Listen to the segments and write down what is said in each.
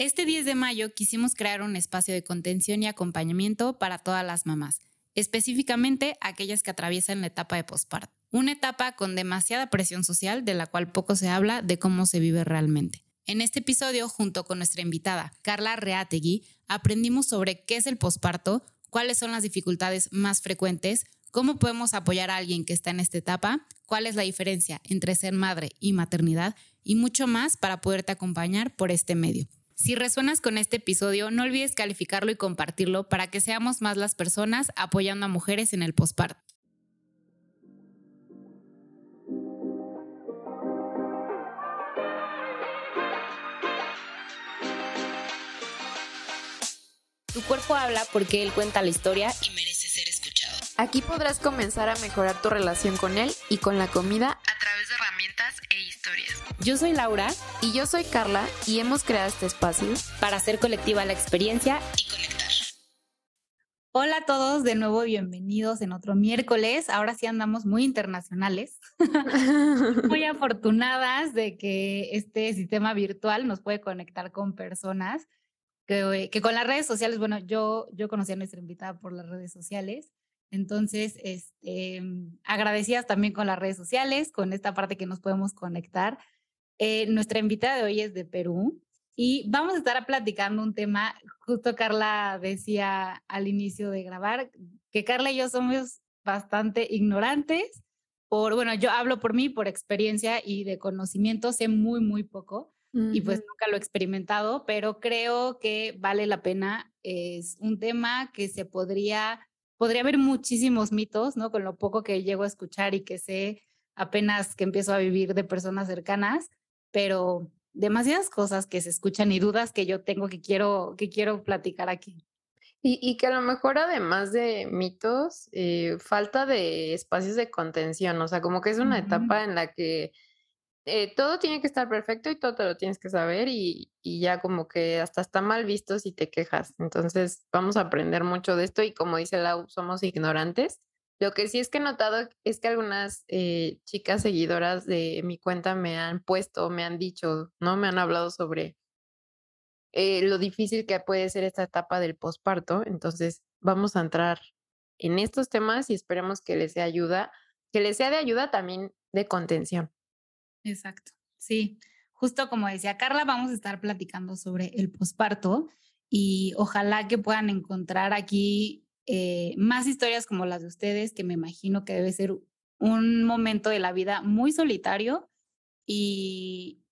Este 10 de mayo quisimos crear un espacio de contención y acompañamiento para todas las mamás, específicamente aquellas que atraviesan la etapa de posparto. Una etapa con demasiada presión social de la cual poco se habla de cómo se vive realmente. En este episodio, junto con nuestra invitada, Carla Reategui, aprendimos sobre qué es el posparto, cuáles son las dificultades más frecuentes, cómo podemos apoyar a alguien que está en esta etapa, cuál es la diferencia entre ser madre y maternidad y mucho más para poderte acompañar por este medio. Si resuenas con este episodio, no olvides calificarlo y compartirlo para que seamos más las personas apoyando a mujeres en el posparto. Tu cuerpo habla porque él cuenta la historia y merece ser escuchado. Aquí podrás comenzar a mejorar tu relación con él y con la comida a Yo soy Laura y yo soy Carla y hemos creado este espacio para hacer colectiva la experiencia y conectar. Hola a todos, de nuevo bienvenidos en otro miércoles. Ahora sí andamos muy internacionales, muy afortunadas de que este sistema virtual nos puede conectar con personas que, que, con las redes sociales, bueno, yo, yo conocí a nuestra invitada por las redes sociales, entonces, este, agradecidas también con las redes sociales, con esta parte que nos podemos conectar. Eh, nuestra invitada de hoy es de Perú y vamos a estar platicando un tema, justo Carla decía al inicio de grabar, que Carla y yo somos bastante ignorantes, por, bueno, yo hablo por mí, por experiencia y de conocimiento, sé muy, muy poco y pues nunca lo he experimentado, pero creo que vale la pena. Es un tema que se podría, podría haber muchísimos mitos, ¿no? Con lo poco que llego a escuchar y que sé apenas que empiezo a vivir de personas cercanas, pero demasiadas cosas que se escuchan y dudas que yo tengo que quiero, que quiero platicar aquí. Y, y que a lo mejor además de mitos, eh, falta de espacios de contención, o sea, como que es una etapa en la que eh, todo tiene que estar perfecto y todo te lo tienes que saber y, y, ya como que hasta está mal visto si te quejas. Entonces vamos a aprender mucho de esto y como dice Lau, somos ignorantes lo que sí es que he notado es que algunas eh, chicas seguidoras de mi cuenta me han puesto, me han dicho, ¿no? Me han hablado sobre eh, lo difícil que puede ser esta etapa del posparto. Entonces, vamos a entrar en estos temas y esperemos que les sea ayuda, que les sea de ayuda también de contención. Exacto, sí. Justo como decía Carla, vamos a estar platicando sobre el posparto y ojalá que puedan encontrar aquí eh, más historias como las de ustedes, que me imagino que debe ser un momento de la vida muy solitario y,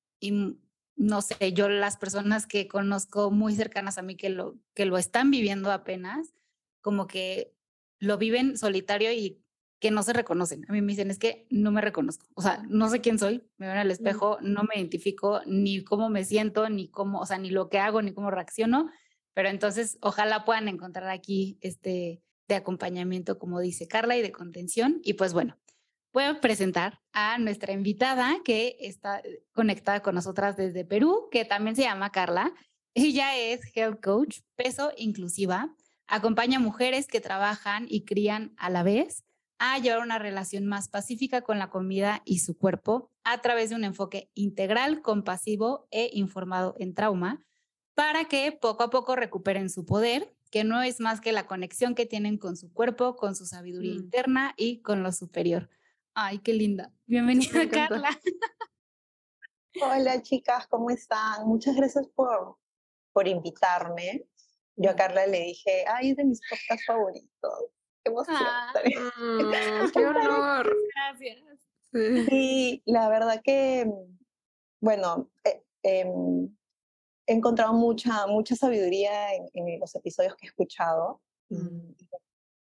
no sé, yo las personas que conozco muy cercanas a mí que lo, que lo están viviendo apenas, como que lo viven solitario y que no se reconocen. A mí me dicen, es que no me reconozco, o sea, no sé quién soy, me veo en el espejo, no me identifico ni cómo me siento, ni cómo, o sea, ni lo que hago, ni cómo reacciono, pero entonces, ojalá puedan encontrar aquí este de acompañamiento, como dice Carla, y de contención. Y pues bueno, puedo presentar a nuestra invitada que está conectada con nosotras desde Perú, que también se llama Carla. Ella es Health Coach, peso inclusiva. Acompaña a mujeres que trabajan y crían a la vez a llevar una relación más pacífica con la comida y su cuerpo a través de un enfoque integral, compasivo e informado en trauma para que poco a poco recuperen su poder, que no es más que la conexión que tienen con su cuerpo, con su sabiduría mm. interna y con lo superior. Ay, qué linda. Bienvenida, Carla. Hola, chicas, ¿cómo están? Muchas gracias por, por invitarme. Yo a Carla le dije, ay, es de mis podcasts favoritos. Qué emoción. Ah, mm, qué honor. Gracias. Sí, la verdad que, bueno, eh, em, he encontrado mucha, mucha sabiduría en, los episodios que he escuchado. Mm.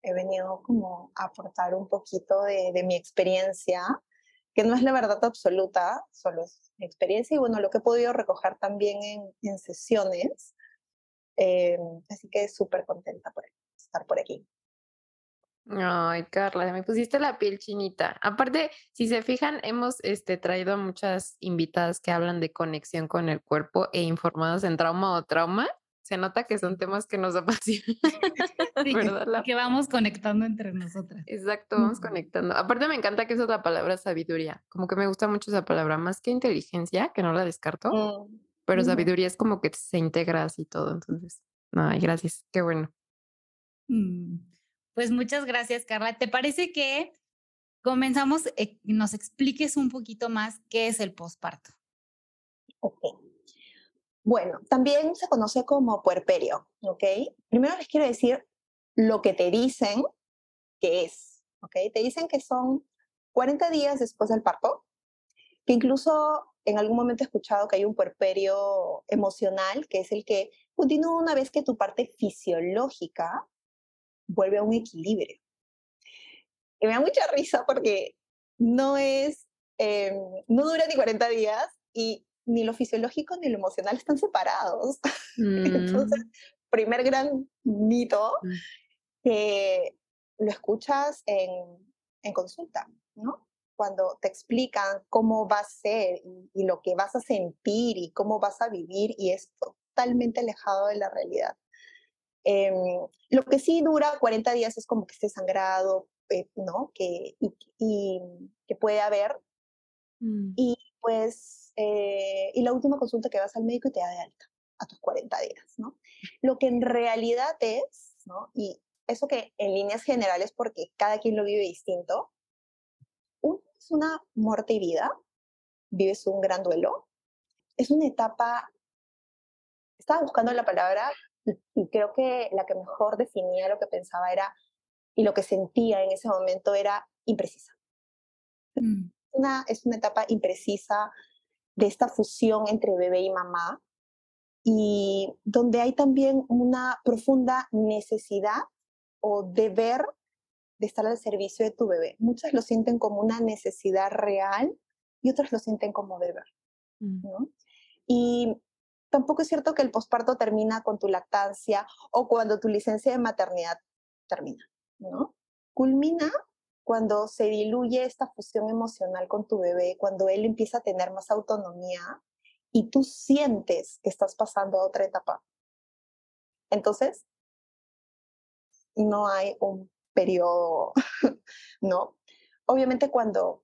he venido como a aportar un poquito de, de, mi experiencia, que no es la verdad absoluta, solo es mi experiencia y bueno, lo que he podido recoger también en, en sesiones. Eh, así que súper contenta por estar por aquí. Ay, Carla, me pusiste la piel chinita. Aparte, si se fijan, hemos este, traído a muchas invitadas que hablan de conexión con el cuerpo e informados en trauma o trauma. Se nota que son temas que nos apasionan. ¿verdad? Que vamos conectando entre nosotras. Exacto, vamos conectando. Aparte, me encanta que esa es la palabra sabiduría. Como que me gusta mucho esa palabra, más que inteligencia, que no la descarto. Mm. pero sabiduría es como que se integra así todo, entonces, ay, gracias, qué bueno. Mm, pues muchas gracias, Carla. ¿Te parece que comenzamos, eh, nos expliques un poquito más qué es el posparto? Ok. Bueno, también se conoce como puerperio, ¿ok? Primero les quiero decir lo que te dicen que es, ¿ok? Te dicen que son 40 días después del parto, que incluso en algún momento he escuchado que hay un puerperio emocional, que es el que continúa una vez que tu parte fisiológica vuelve a un equilibrio. Y me da mucha risa porque no es, em, no dura ni 40 días y ni lo fisiológico ni lo emocional están separados. Entonces, mm. primer gran mito mm. que lo escuchas en, en consulta, ¿no? Cuando te explican cómo va a ser y, lo que vas a sentir y cómo vas a vivir y es totalmente alejado de la realidad. Em, lo que sí dura 40 días es como que esté sangrado, eh, ¿no? Que, y, que puede haber. Mm. Y pues, eh, y la última consulta que vas al médico y te da de alta a tus 40 días, ¿no? Lo que en realidad es, ¿no? Y eso que en líneas generales, porque cada quien lo vive distinto, uno es una muerte y vida, vives un gran duelo, es una etapa, estaba buscando la palabra y creo que la que mejor definía lo que pensaba era y lo que sentía en ese momento era imprecisa. Mm. Una, es una etapa imprecisa de esta fusión entre bebé y mamá y donde hay también una profunda necesidad o deber de estar al servicio de tu bebé. Muchas lo sienten como una necesidad real y otras lo sienten como deber. Mm. ¿no? Y tampoco es cierto que el posparto termina con tu lactancia o cuando tu licencia de maternidad termina. ¿no? Culmina cuando se diluye esta fusión emocional con tu bebé, cuando él empieza a tener más autonomía y tú sientes que estás pasando a otra etapa. Entonces, no hay un periodo, ¿no? Obviamente cuando,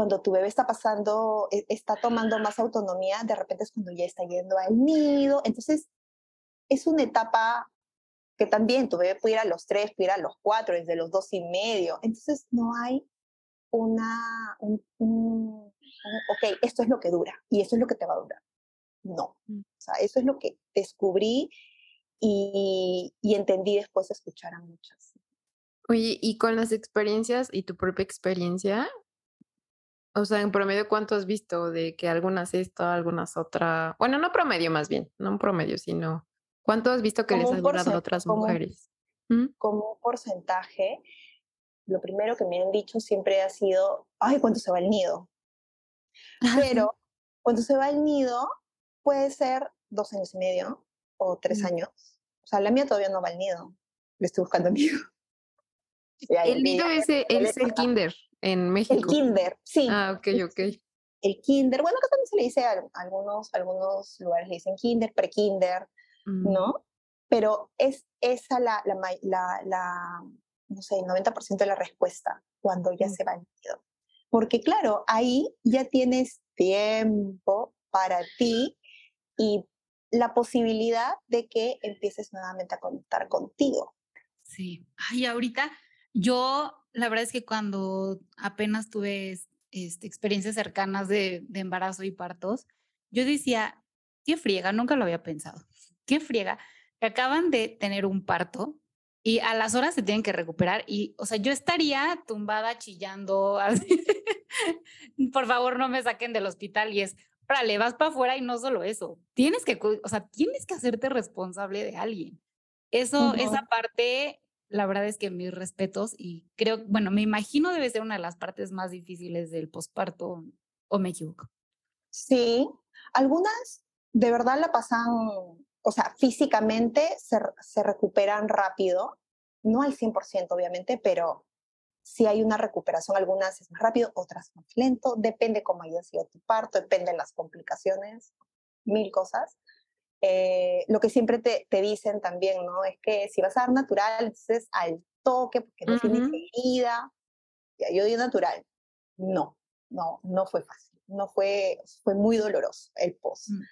cuando tu bebé está pasando, e, está tomando más autonomía, de repente es cuando ya está yendo al nido. Entonces, es una etapa que también tu bebé ir a los tres, ir a los cuatro, desde los dos y medio. Entonces no hay una, un, ok, esto es lo que dura y esto es lo que te va a durar. No, mm. o sea, eso es lo que descubrí y, y entendí después de escuchar a muchas. Oye, y con las experiencias y tu propia experiencia, o sea, en promedio, ¿cuánto has visto de que algunas esto, algunas otra? Bueno, no promedio más bien, no un promedio, sino ¿Cuánto has visto que les ha durado a otras mujeres? ¿Mm? Como un porcentaje, lo primero que me han dicho siempre ha sido, ay, ¿cuánto se va el nido? Pero cuando se va el nido, puede ser dos años y medio o tres mm. años. O sea, la mía todavía no va al nido. Le estoy buscando nido. El nido es, es el kinder en México. El kinder, sí. Ah, ok, ok. El kinder, bueno, acá también se le dice a algunos, algunos lugares le dicen kinder, pre-kinder, Mm. ¿no? Pero es esa la, la, la, la no sé, el 90% de la respuesta cuando ya mm. se va el nido. Porque claro, ahí ya tienes tiempo para ti y la posibilidad de que empieces nuevamente a contar contigo. Sí, ay, ahorita yo, la verdad es que cuando apenas tuve este, experiencias cercanas de, de embarazo y partos, yo decía, qué friega, nunca lo había pensado qué friega, que acaban de tener un parto y a las horas se tienen que recuperar y, o sea, yo estaría tumbada chillando, así, por favor no me saquen del hospital y es, órale, vas para afuera y no solo eso, tienes que, o sea, tienes que hacerte responsable de alguien. Eso, esa parte, la verdad es que mis respetos y creo, bueno, me imagino debe ser una de las partes más difíciles del posparto, o me equivoco. Sí, algunas de verdad la pasan o sea, físicamente se, se recuperan rápido, no al 100% obviamente, pero si hay una recuperación, algunas es más rápido, otras más lento, depende cómo haya sido tu parto, depende de las complicaciones, mil cosas. Eh, lo que siempre te, te, dicen también, ¿no? Es que si vas a dar natural, entonces al toque, porque no tienes herida, yo di natural. No, no, no fue fácil, no fue, fue muy doloroso el post. Mm.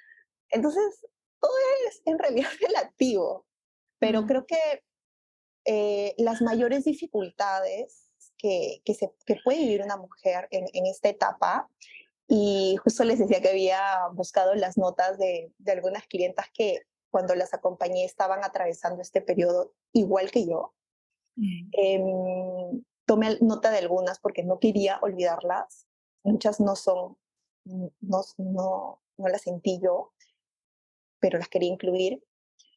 Entonces, todo es en realidad relativo, pero creo que eh, las mayores dificultades que, que, se, que puede vivir una mujer en, en, esta etapa, y justo les decía que había buscado las notas de, de algunas clientas que cuando las acompañé estaban atravesando este periodo igual que yo. Mm. Eh, tomé nota de algunas porque no quería olvidarlas. Muchas no son, no, no, no las sentí yo, pero las quería incluir.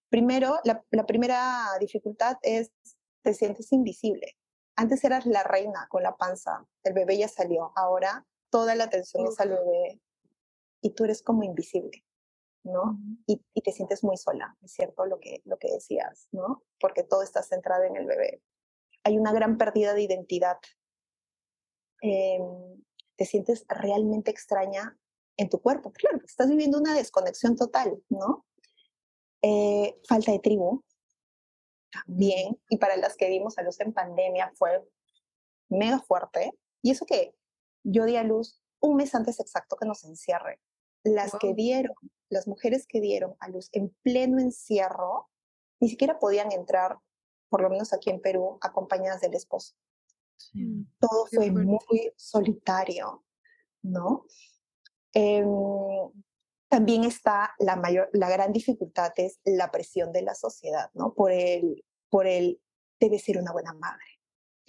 Primero, la, la primera dificultad es te sientes invisible. Antes eras la reina con la panza, el bebé ya salió, ahora toda la atención es al bebé y tú eres como invisible, ¿no? Y, y, te sientes muy sola, es cierto lo que, lo que decías, ¿no? Porque todo está centrado en el bebé. Hay una gran pérdida de identidad. Eh, te sientes realmente extraña en tu cuerpo. Claro, estás viviendo una desconexión total, ¿no? Eh, falta de tribu, también, y para las que dimos a luz en pandemia fue mega fuerte. Y eso que yo di a luz un mes antes exacto que nos encierre. Las que dieron, las mujeres que dieron a luz en pleno encierro, ni siquiera podían entrar, por lo menos aquí en Perú, acompañadas del esposo. Todo fue muy solitario, ¿no? Eh, también está la mayor, la gran dificultad es la presión de la sociedad, ¿no? Por el, por el, debe ser una buena madre,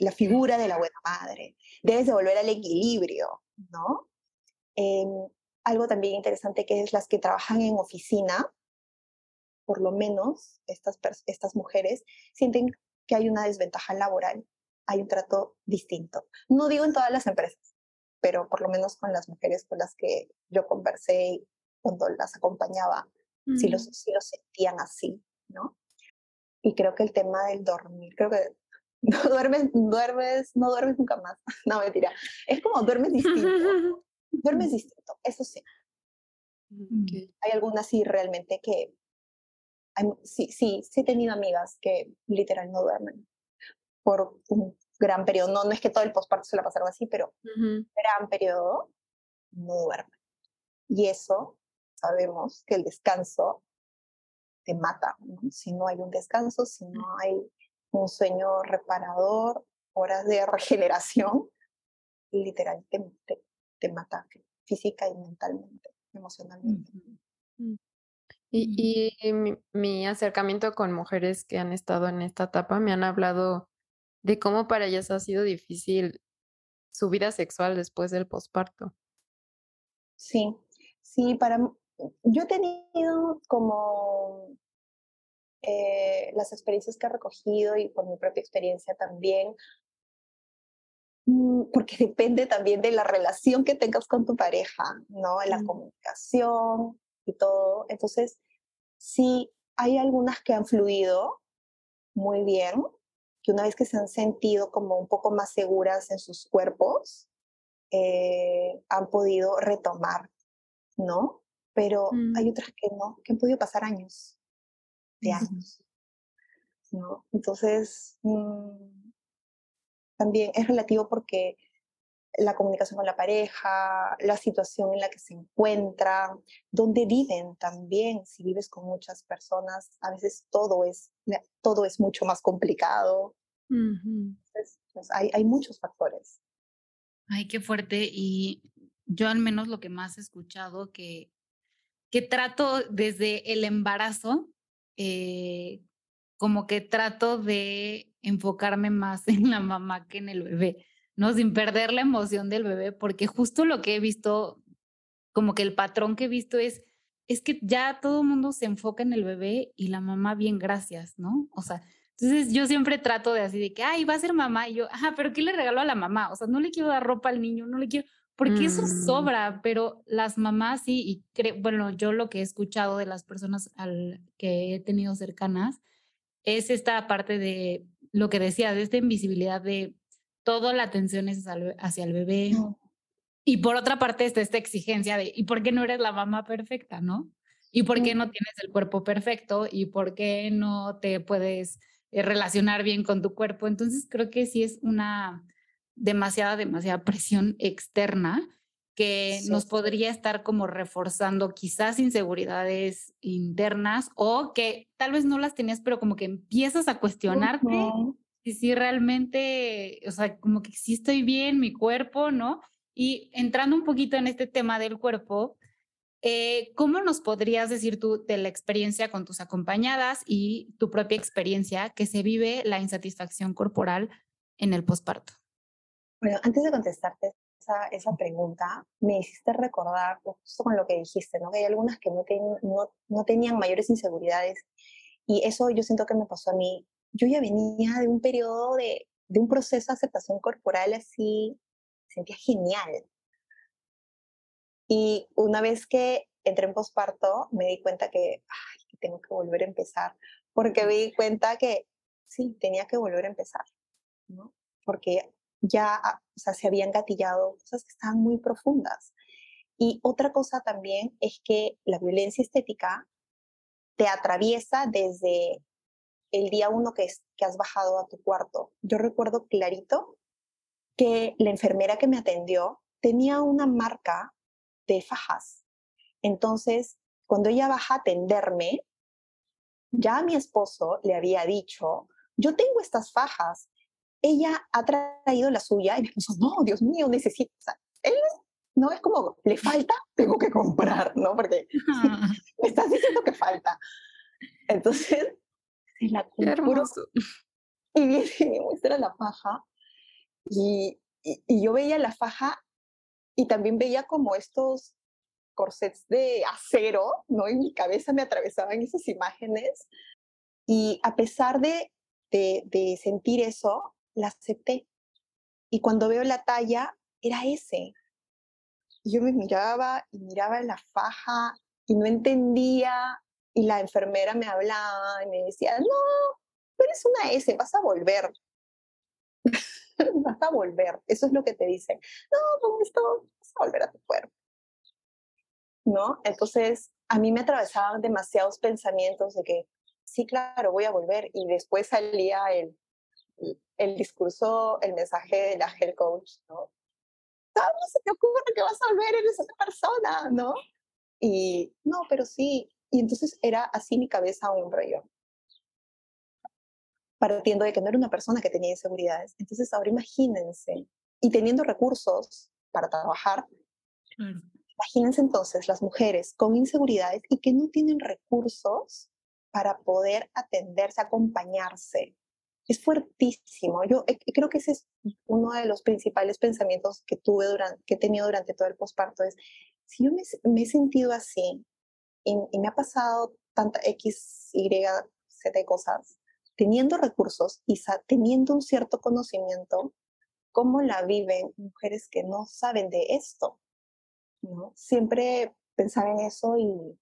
la figura de la buena madre, debes de volver al equilibrio, ¿no? Eh, algo también interesante que es las que trabajan en oficina, por lo menos estas, estas mujeres sienten que hay una desventaja laboral, hay un trato distinto. No digo en todas las empresas, pero por lo menos con las mujeres con las que yo conversé cuando las acompañaba, mm. si, los, si los sentían así, ¿no? Y creo que el tema del dormir, creo que no duermes, duermes, no duermes nunca más. No, mentira. Es como duermes distinto. duermes distinto, eso sí. Hay algunas sí realmente que, sí, sí, sí he tenido amigas que literal no duermen por un gran periodo. No, no es que todo el posparto se la pasaron así, pero un gran periodo no duermen. Y eso sabemos que el descanso te mata. Si no hay un descanso, si no hay un sueño reparador, horas de regeneración, literalmente te, te mata física y mentalmente, emocionalmente. Mm. Y, y mi, mi, acercamiento con mujeres que han estado en esta etapa me han hablado de cómo para ellas ha sido difícil su vida sexual después del posparto. Sí, sí, para yo he tenido como eh, las experiencias que he recogido y por mi propia experiencia también, mm, porque depende también de la relación que tengas con tu pareja, ¿no? La comunicación y todo. Entonces, sí, hay algunas que han fluido muy bien, que una vez que se han sentido como un poco más seguras en sus cuerpos, eh, han podido retomar, ¿no? pero hay mm. otras que no, que han podido pasar años, de años. ¿no? Entonces, mm, también es relativo porque la comunicación con la pareja, la situación en la que se encuentran, dónde viven también, si vives con muchas personas, a veces todo es, todo es mucho más complicado. Entonces, pues, hay, hay muchos factores. Ay, qué fuerte. Y yo al menos lo que más he escuchado que que trato desde el embarazo, eh, como que trato de enfocarme más en la mamá que en el bebé, ¿no? Sin perder la emoción del bebé, porque justo lo que he visto, como que el patrón que he visto es, es que ya todo mundo se enfoca en el bebé y la mamá bien, gracias, ¿no? O sea, entonces yo siempre trato de así de que, ay, va a ser mamá y yo, ajá, pero ¿qué le regalo a la mamá? O sea, no le quiero dar ropa al niño, no le quiero, porque eso mm. sobra, pero las mamás sí, y creo, bueno, yo lo que he escuchado de las personas al que he tenido cercanas es esta parte de lo que decía, de esta invisibilidad de toda la atención es hacia el bebé. Y por otra parte está esta exigencia de, ¿y por qué no eres la mamá perfecta, no? ¿Y por qué no tienes el cuerpo perfecto? ¿Y por qué no te puedes eh, relacionar bien con tu cuerpo? Entonces creo que sí es una demasiada, demasiada presión externa que nos podría estar como reforzando quizás inseguridades internas o que tal vez no las tenías, pero como que empiezas a cuestionarte si sí realmente, o sea, como que sí estoy bien, mi cuerpo, ¿no? Y entrando un poquito en este tema del cuerpo, eh, ¿cómo nos podrías decir tú de la experiencia con tus acompañadas y tu propia experiencia que se vive la insatisfacción corporal en el posparto? Bueno, antes de contestarte esa, esa, pregunta, me hiciste recordar justo con lo que dijiste, ¿no? Que hay algunas que no, no, no tenían mayores inseguridades y eso yo siento que me pasó a mí. Yo ya venía de un periodo de, de un proceso de aceptación corporal así, sentía genial. Y una vez que entré en posparto, me di cuenta que, ay, tengo que volver a empezar, porque me di cuenta que sí, tenía que volver a empezar, ¿no? Porque ya ah, o sea, se habían gatillado cosas que estaban muy profundas. Y otra cosa también es que la violencia estética te atraviesa desde el día uno que, es, que has bajado a tu cuarto. Yo recuerdo clarito que la enfermera que me atendió tenía una marca de fajas. Entonces, cuando ella baja a atenderme, ya mi esposo le había dicho, yo tengo estas fajas, ella ha traído la suya y me dijo, no, Dios mío, necesito. O sea, él no es como, le falta, tengo que comprar, ¿no? Porque me estás diciendo que falta. Entonces, se la compró. Y viene y me muestra la faja. Y, y, y, yo veía la faja y también veía como estos corsets de acero, ¿no? En mi cabeza me atravesaban esas imágenes. Y a pesar de, de, de sentir eso, la acepté. Y cuando veo la talla, era ese. yo me miraba y miraba la faja y no entendía. Y la enfermera me hablaba y me decía, no, tú eres una S, vas a volver. vas a volver. Eso es lo que te dicen. No, con esto vas a volver a tu cuerpo. ¿No? Entonces, a mí me atravesaban demasiados pensamientos de que, sí, claro, voy a volver. Y después salía el, el discurso, el mensaje de la health coach, ¿no? ¿Cómo se te ocurre que vas a volver? Eres otra persona, ¿no? Y no, pero sí. Y entonces era así mi cabeza un rollo. Partiendo de que no era una persona que tenía inseguridades. Entonces ahora imagínense, y teniendo recursos para trabajar, imagínense entonces las mujeres con inseguridades y que no tienen recursos para poder atenderse, acompañarse, es fuertísimo. Yo eh, creo que ese es uno de los principales pensamientos que tuve durante, que he tenido durante todo el posparto, es si yo me, he sentido así y, me ha pasado tanta X, Y, Z cosas, teniendo recursos y teniendo un cierto conocimiento, ¿cómo la viven mujeres que no saben de esto? ¿No? Siempre pensaba en eso y,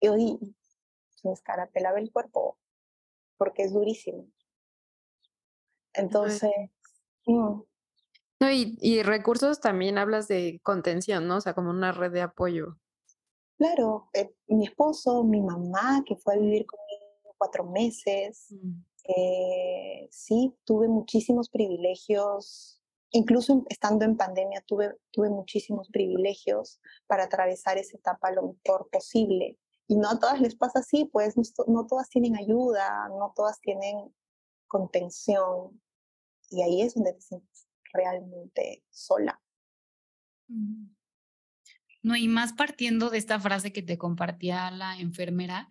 y hoy se me escarapelaba el cuerpo porque es durísimo. Entonces. No, y, y recursos también hablas de contención, ¿no? O sea, como una red de apoyo. Claro, eh, mi esposo, mi mamá, que fue a vivir conmigo cuatro meses, mm. eh, sí, tuve muchísimos privilegios, incluso estando en pandemia tuve, tuve muchísimos privilegios para atravesar esa etapa lo mejor posible. Y no a todas les pasa así, pues no, no todas tienen ayuda, no todas tienen contención, y ahí es donde te sientes realmente sola. No, y más partiendo de esta frase que te compartía la enfermera,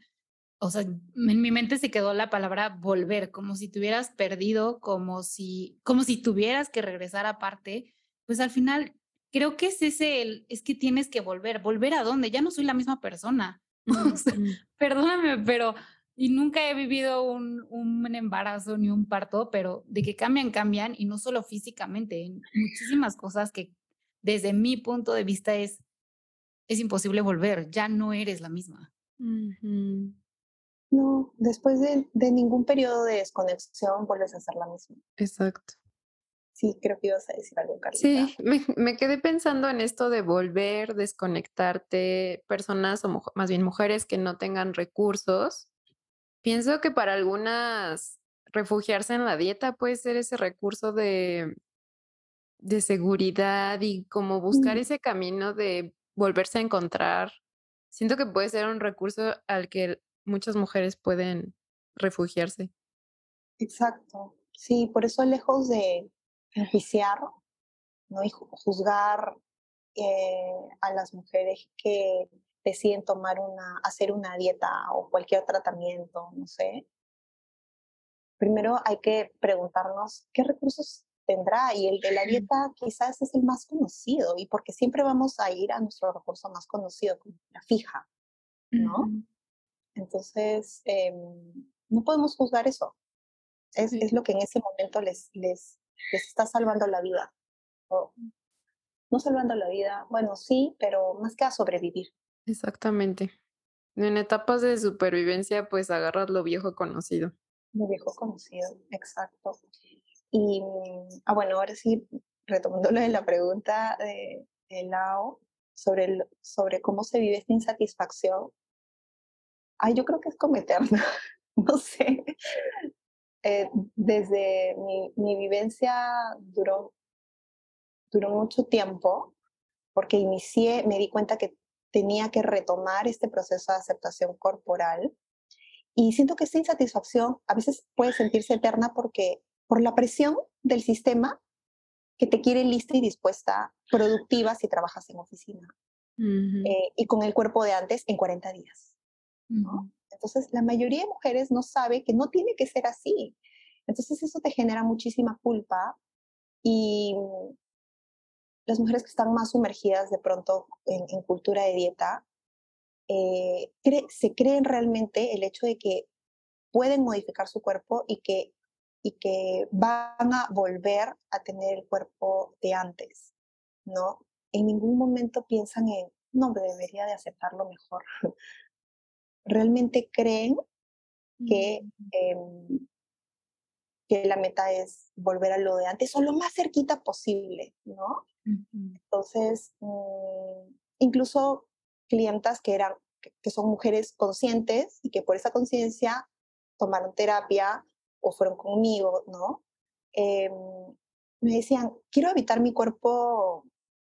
o sea, en mi mente se quedó la palabra volver, como si te hubieras perdido, como si, como si tuvieras que regresar aparte, pues al final creo que es ese, el, es que tienes que volver, volver a dónde, ya no soy la misma persona. perdóname, pero y nunca he vivido un, un, embarazo ni un parto, pero de que cambian, cambian, y no solo físicamente, muchísimas cosas que desde mi punto de vista es, es imposible volver, ya no eres la misma. No, después de, de, ningún periodo de desconexión vuelves a ser la misma. Exacto. Sí, creo que ibas a decir algo, Carlita. Sí, me, me quedé pensando en esto de volver, desconectarte, personas o más bien mujeres que no tengan recursos Pienso que para algunas refugiarse en la dieta puede ser ese recurso de de seguridad y como buscar Mm. ese camino de volverse a encontrar. Siento que puede ser un recurso al que muchas mujeres pueden refugiarse. Exacto. Sí, por eso lejos de enjuiciar, ¿no? Y ju- juzgar eh, a las mujeres que deciden tomar una, hacer una dieta o cualquier tratamiento, no sé. Primero hay que preguntarnos qué recursos tendrá y el de la dieta quizás es el más conocido y porque siempre vamos a ir a nuestro recurso más conocido, como la fija, ¿no? Ujú. Entonces, em, no podemos juzgar eso. Es, Sí. es lo que en ese momento les, les, les está salvando la vida. O, no salvando la vida, bueno, sí, pero más que a sobrevivir, Exactamente. En etapas de supervivencia, pues agarras lo viejo conocido. lo viejo conocido, exacto. Y, mm, ah, bueno, ahora sí, retomando lo de la pregunta de, de Lao sobre, el- sobre cómo se vive esta insatisfacción, ay, yo creo que es como eterna, no sé. Eh, desde mi, mi vivencia duró, duró mucho tiempo, porque inicié, me di cuenta que tenía que retomar este proceso de aceptación corporal y siento que esta insatisfacción a veces puede sentirse eterna porque por la presión del sistema que te quiere lista y dispuesta, productiva si trabajas en oficina Ujú. eh, y con el cuerpo de antes en 40 días. ¿no? Ujú. Entonces, la mayoría de mujeres no sabe que no tiene que ser así. Entonces, eso te genera muchísima culpa y las mujeres que están más sumergidas de pronto en, en cultura de dieta, eh, cre- se creen realmente el hecho de que pueden modificar su cuerpo y que, y que van a volver a tener el cuerpo de antes, ¿no? En ningún momento piensan en, no, debería de aceptarlo mejor. Realmente creen que, em, que la meta es volver a lo de antes o lo más cerquita posible, ¿no? Entonces, mm, incluso clientas que eran, que, que son mujeres conscientes y que por esa conciencia tomaron terapia o fueron conmigo, ¿no? Em, me decían, quiero habitar mi cuerpo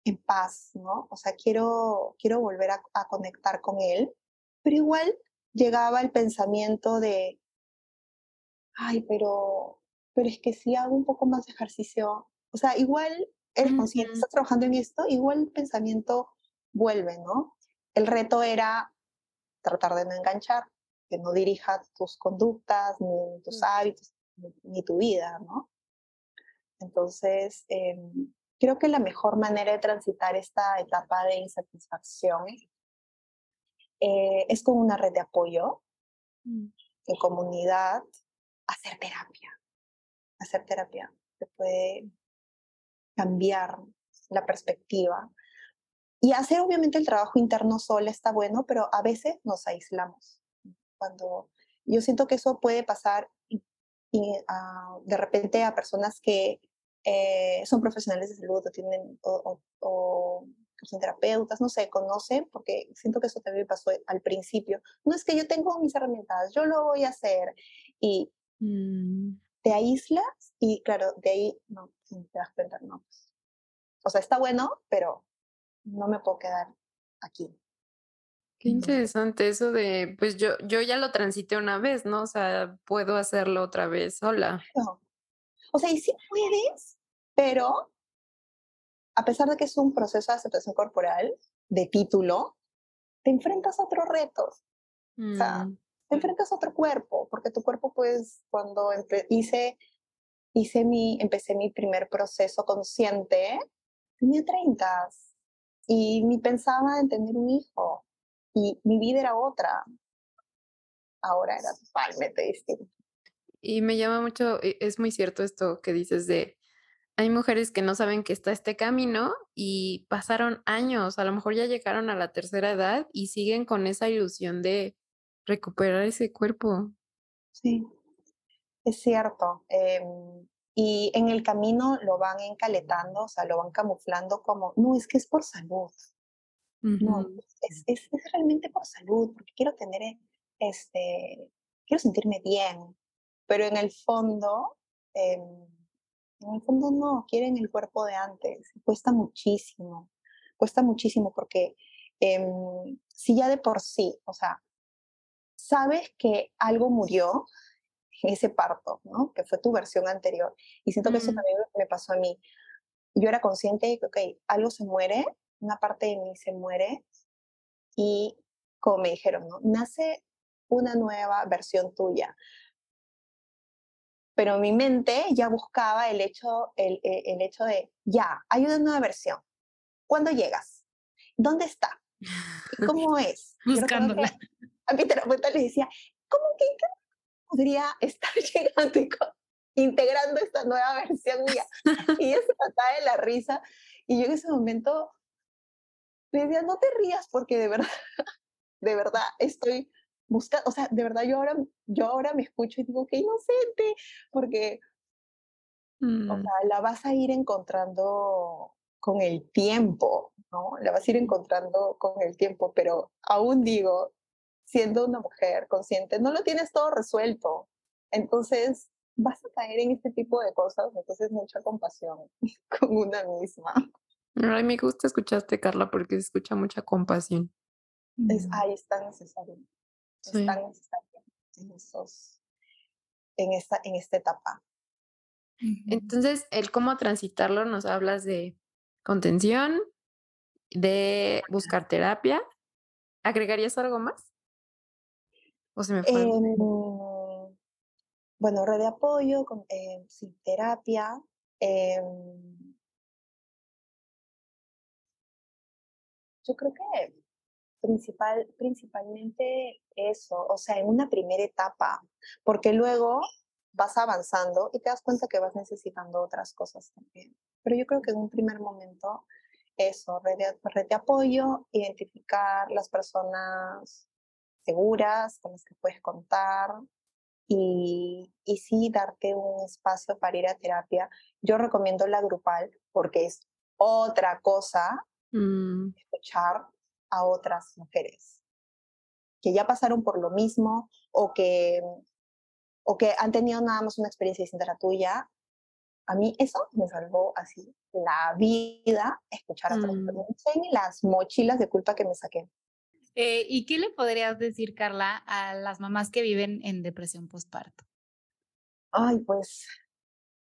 en paz, ¿no? O sea, quiero, quiero volver a, a conectar con él, pero igual llegaba el pensamiento de, ay, pero, pero es que si hago un poco más de ejercicio, o sea, igual eres consciente, estás trabajando en esto, igual el pensamiento vuelve, ¿no? El reto era tratar de no enganchar, que no dirija tus conductas, ni tus hábitos, ni, ni tu vida, ¿no? Entonces, em, creo que la mejor manera de transitar esta etapa de insatisfacción eh, es con una red de apoyo, Mm. en comunidad, hacer terapia. Hacer terapia te puede cambiar la perspectiva. Y hacer obviamente el trabajo interno sola está bueno, pero a veces nos aislamos. Cuando yo siento que eso puede pasar y, y, ah, de repente a personas que eh, son profesionales de salud o tienen o, o- o son terapeutas, no sé, conocen, porque siento que eso también pasó al principio. No es que yo tengo mis herramientas, yo lo voy a hacer y Mm. Te aíslas y claro, de ahí no, te das cuenta, no, pues, o sea, está bueno, pero no me puedo quedar aquí. Qué interesante eso de, pues yo, yo ya lo transité una vez, ¿no? O sea, puedo hacerlo otra vez sola. No. O sea, y sí puedes, pero a pesar de que es un proceso de aceptación corporal de título, te enfrentas a otros retos. O sea, Mm. Enfrentas a otro cuerpo, porque tu cuerpo, pues, cuando hice, hice mi, empecé mi primer proceso consciente, tenía 30 y ni pensaba en tener un hijo y mi vida era otra. Ahora era totalmente distinta. Y me llama mucho, e- es muy cierto esto que dices de, hay mujeres que no saben que está este camino y pasaron años, a lo mejor ya llegaron a la tercera edad y siguen con esa ilusión de recuperar ese cuerpo. Sí, es cierto. em, y en el camino lo van encaletando, o sea, lo van camuflando como, no, es que es por salud. No, es, es, es realmente por salud, porque quiero tener, eh, este, quiero sentirme bien. Pero en el fondo, em, En el fondo no, quieren el cuerpo de antes. Cuesta muchísimo, cuesta muchísimo porque em, si ya de por sí, o sea, sabes que algo murió en ese parto, ¿no? Que fue tu versión anterior. Y siento que eso Mm. también me pasó a mí. Yo era consciente de que, ok, algo se muere, una parte de mí se muere y como me dijeron, ¿no? Nace una nueva versión tuya. Pero mi mente ya buscaba el hecho, el, eh, el hecho de, ya, hay una nueva versión. ¿Cuándo llegas? ¿Dónde está? ¿Y cómo es? Buscándola. A mi terapeuta le decía, ¿cómo que podría estar llegando y integrando esta nueva versión mía? Y ella se mataba de la risa. Y yo en ese momento le decía, no te rías porque de verdad, de verdad estoy buscando, o sea, de verdad yo ahora, yo ahora me escucho y digo, qué inocente, porque, o Mm. sea, la vas a ir encontrando con el tiempo, ¿no? La vas a ir encontrando con el tiempo, pero aún digo, siendo una mujer consciente, no lo tienes todo resuelto. Entonces, vas a caer en este tipo de cosas, entonces mucha compasión con una misma. Ay, me gusta escucharte, Carla, porque se escucha mucha compasión. Es, ahí es tan necesario, es Sí. tan necesario en, esos, en, esta, en esta etapa. Entonces, el cómo transitarlo, nos hablas de contención, de buscar terapia. ¿Agregarías algo más? ¿O se me fue? Em, bueno, red de apoyo, con, sí, terapia. em, yo creo que principal, principalmente eso, o sea, en una primera etapa, porque luego vas avanzando y te das cuenta que vas necesitando otras cosas también. Pero yo creo que en un primer momento, eso, red de, red de apoyo, identificar las personas seguras con las que puedes contar y, y sí darte un espacio para ir a terapia. Yo recomiendo la grupal porque es otra cosa Mm, escuchar a otras mujeres que ya pasaron por lo mismo o que, o que han tenido nada más una experiencia distinta a la tuya. A mí eso me salvó así la vida, escuchar a otras Mm. mujeres. Ni las mochilas de culpa que me saqué. Eh, ¿Y qué le podrías decir, Carla, a las mamás que viven en depresión postparto? Ay, pues,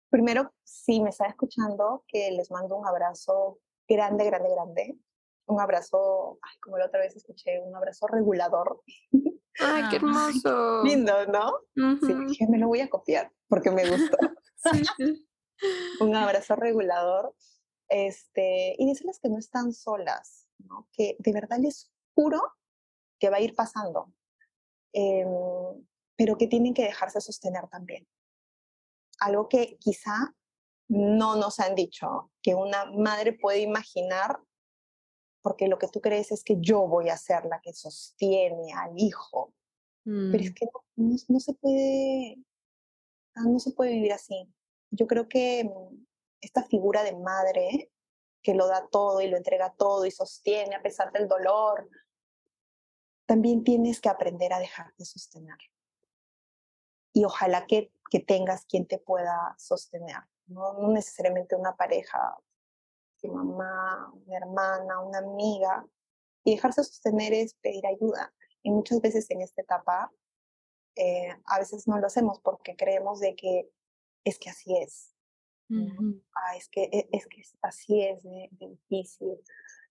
primero, si me está escuchando, que les mando un abrazo grande, grande, grande. Un abrazo, ay, como la otra vez escuché, un abrazo regulador. Ay, qué Ay. hermoso. Lindo, ¿no? Sí, Ujú. dije, me lo voy a copiar porque me gustó. Sí, sí. un abrazo regulador. Este, y decirles que no están solas, ¿no? Que de verdad les juro que va a ir pasando, em, pero que tienen que dejarse sostener también. Algo que quizá no nos han dicho, que una madre puede imaginar, porque lo que tú crees es que yo voy a ser la que sostiene al hijo, pero es Mm, que no, se puede, ah, no se puede vivir así. Yo creo que mm, esta figura de madre que lo da todo y lo entrega todo y sostiene a pesar del dolor, también tienes que aprender a dejarte sostener. Y ojalá que, que tengas quien te pueda sostener, ¿no? no necesariamente una pareja, tu mamá, una hermana, una amiga. Y dejarse sostener es pedir ayuda. Y muchas veces en esta etapa, eh, a veces no lo hacemos porque creemos de que es que así es. Ujú. Ah, es que, e- es que es- así es de, de difícil.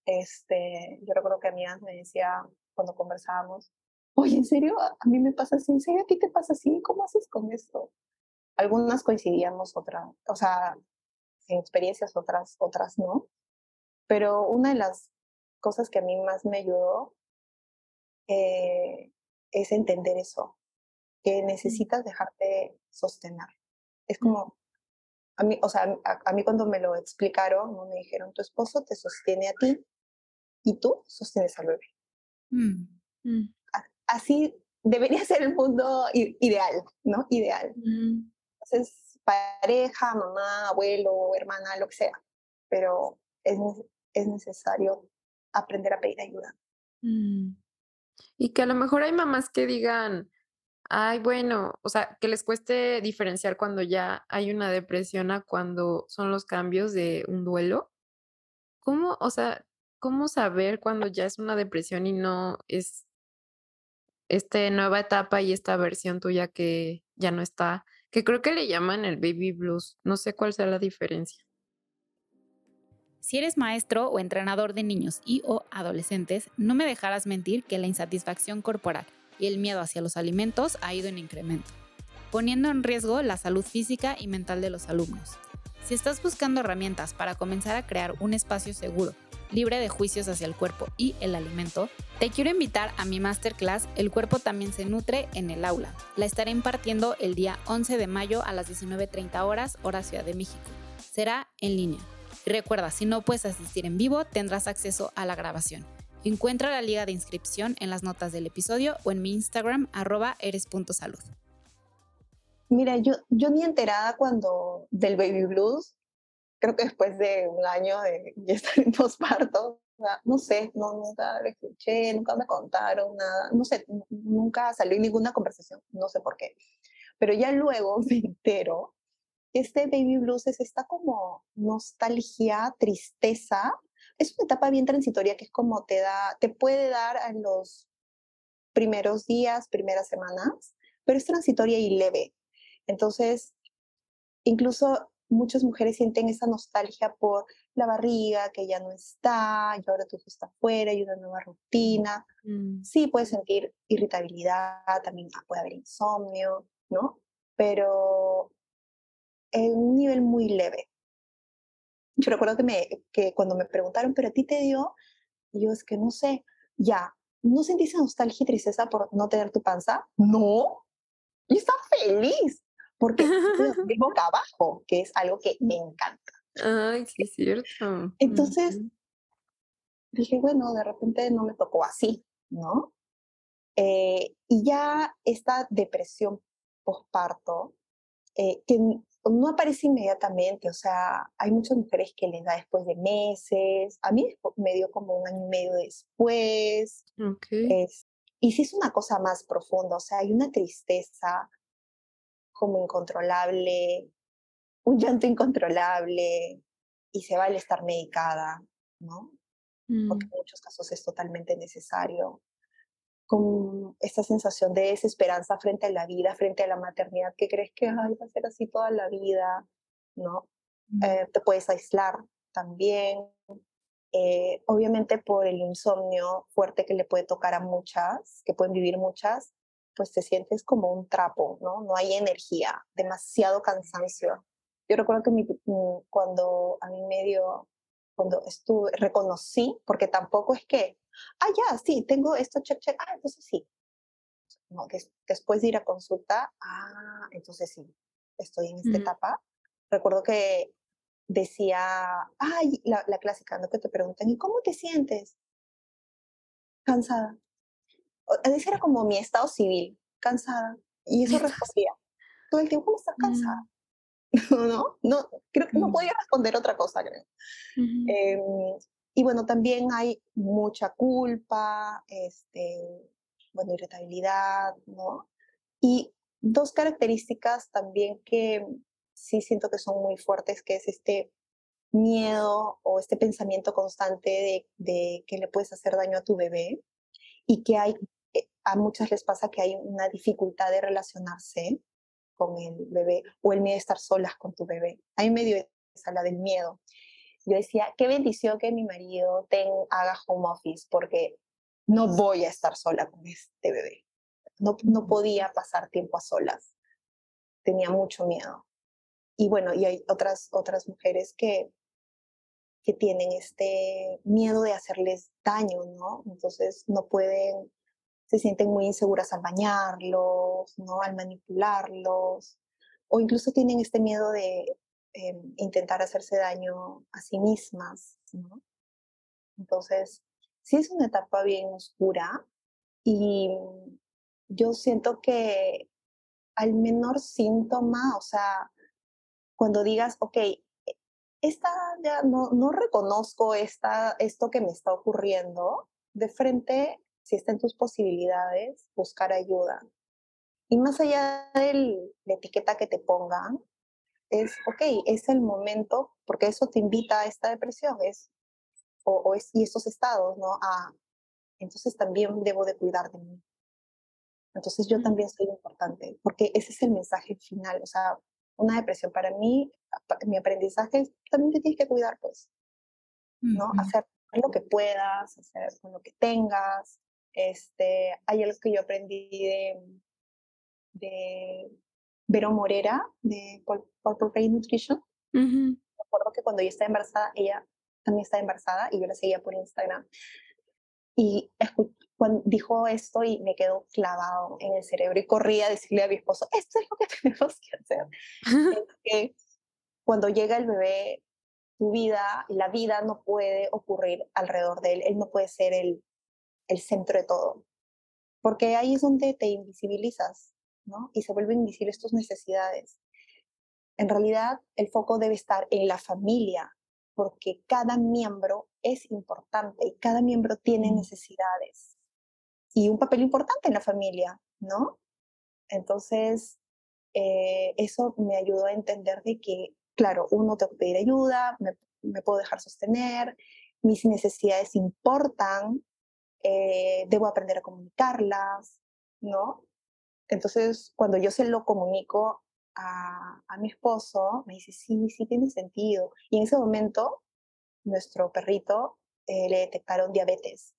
Este, yo recuerdo que amigas me decía cuando conversábamos, oye, ¿en serio? A a mí me pasa así, ¿en serio a ti te pasa así? ¿Cómo haces con esto? Algunas coincidíamos, otras, o sea, en experiencias, otras, otras no. Pero una de las cosas que a mí más me ayudó eh, es entender eso, que necesitas dejarte sostener. Es como, a mí, o sea, a, a mí cuando me lo explicaron, ¿no? me dijeron, tu esposo te sostiene a ti y tú sostienes al bebé. Mm, Mm, A- Así debería ser el mundo ideal, ¿no? Ideal. mm. Entonces, pareja, mamá, abuelo, hermana, lo que sea, pero es, es necesario aprender a pedir ayuda. Mm. Y que a lo mejor hay mamás que digan, Ay, bueno, o sea, que les cueste diferenciar cuando ya hay una depresión a cuando son los cambios de un duelo. ¿Cómo, o sea, cómo saber cuando ya es una depresión y no es este nueva etapa y esta versión tuya que ya no está, que creo que le llaman el baby blues? No sé cuál sea la diferencia. Si eres maestro o entrenador de niños y o adolescentes, no me dejarás mentir que la insatisfacción corporal y el miedo hacia los alimentos ha ido en incremento, poniendo en riesgo la salud física y mental de los alumnos. Si estás buscando herramientas para comenzar a crear un espacio seguro, libre de juicios hacia el cuerpo y el alimento, te quiero invitar a mi masterclass El cuerpo también se nutre en el aula. La estaré impartiendo el día 11 de mayo a las 19.30 horas, hora Ciudad de México. Será en línea. Y recuerda, si no puedes asistir en vivo, tendrás acceso a la grabación. Encuentra la liga de inscripción en las notas del episodio o en mi Instagram arroba eres.salud. Mira, yo, yo ni enterada cuando del baby blues, creo que después de un año de ya estar en posparto, no sé, no, nunca lo escuché, nunca me contaron nada, no sé, nunca salió ninguna conversación, no sé por qué. Pero ya luego me entero este baby blues es esta como nostalgia, tristeza. Es una etapa bien transitoria que es como te da, te puede dar en los primeros días, primeras semanas, pero es transitoria y leve. Entonces, incluso muchas mujeres sienten esa nostalgia por la barriga que ya no está, y ahora tu hijo está afuera, y una nueva rutina. Mm. Sí, puedes sentir irritabilidad, también puede haber insomnio, ¿no? Pero en un nivel muy leve. Yo recuerdo que, me, que cuando me preguntaron, ¿pero a ti te dio? Y yo es que no sé, ya, ¿no sentiste nostalgia y tristeza por no tener tu panza? No, yo estaba feliz porque estoy boca abajo, que es algo que me encanta. Ay, sí, es cierto. Entonces, dije, bueno, de repente no me tocó así, ¿no? Eh, y ya esta depresión postparto, eh, que no aparece inmediatamente, o sea, hay muchas mujeres que les da después de meses, a mí me dio como un año y medio después, okay. y sí es una cosa más profunda, o sea, hay una tristeza como incontrolable, un llanto incontrolable, y se vale estar medicada, ¿no? Porque mm. en muchos casos es totalmente necesario con esta sensación de desesperanza frente a la vida, frente a la maternidad, que crees que va a ser así toda la vida, ¿no? Eh, te puedes aislar también. Eh, obviamente por el insomnio fuerte que le puede tocar a muchas, que pueden vivir muchas, pues te sientes como un trapo, ¿no? No hay energía, demasiado cansancio. Yo recuerdo que mi, cuando a mí medio, cuando estuve, reconocí, porque tampoco es que ah, ya, sí, tengo esto, check, check, ah, entonces sí. No, después de ir a consulta, ah, entonces sí, estoy en esta etapa. Recuerdo que decía, ay, la, la clásica, ¿no? Que te preguntan, ¿y cómo te sientes? Cansada. Ese era como mi estado civil, cansada. Y eso respondía, todo el tiempo, ¿cómo estás cansada? ¿No? no, creo que no mm. podía responder otra cosa, creo. Y bueno, también hay mucha culpa, este, bueno, irritabilidad, ¿no? Y dos características también que sí siento que son muy fuertes, que es este miedo o este pensamiento constante de, de que le puedes hacer daño a tu bebé y que hay, eh, a muchas les pasa que hay una dificultad de relacionarse con el bebé o el miedo de estar solas con tu bebé. Hay medio esa, la del miedo yo decía, qué bendición que mi marido ten, haga home office, porque no voy a estar sola con este bebé. No, no podía pasar tiempo a solas. Tenía mucho miedo. Y bueno, y hay otras, otras mujeres que, que tienen este miedo de hacerles daño, ¿no? Entonces no pueden, se sienten muy inseguras al bañarlos, ¿no? Al manipularlos, o incluso tienen este miedo de Em, intentar hacerse daño a sí mismas. Entonces, sí es una etapa bien oscura y yo siento que al menor síntoma, o sea, cuando digas, ok, e, esta ya no, no reconozco esta, esto que me está ocurriendo, de frente, si está en tus posibilidades, buscar ayuda. Y más allá de la etiqueta que te pongan, es, ok, es el momento, porque eso te invita a esta depresión, es, o, es, y estos estados, ¿no? A, entonces también debo de cuidar de mí. Entonces yo también soy importante, porque ese es el mensaje final, o sea, una depresión para mí, mi aprendizaje también te tienes que cuidar, pues, ¿no? Hacer lo que puedas, hacer con lo que tengas. Este, hay algo que yo aprendí de, de Vero Morera, de Purple Rain Nutrition. Me acuerdo que cuando yo estaba embarazada, ella también estaba embarazada y yo la seguía por Instagram. Y cuando dijo esto y me quedó clavado en el cerebro y corría a decirle a mi esposo, esto es lo que tenemos que hacer. que cuando llega el bebé, tu vida, la vida no puede ocurrir alrededor de él, él no puede ser el, el centro de todo, porque ahí es donde te invisibilizas, ¿no? Y se vuelven invisibles tus necesidades. En realidad, el foco debe estar en la familia, porque cada miembro es importante y cada miembro tiene necesidades y un papel importante en la familia, ¿no? Entonces, eh, eso me ayudó a entender de que, claro, uno te puede pedir ayuda, me, puedo dejar sostener, mis necesidades importan, eh, debo aprender a comunicarlas, ¿no? Entonces, cuando yo se lo comunico a, a mi esposo, me dice, sí, sí tiene sentido. Y en ese momento, nuestro perrito eh, le detectaron diabetes.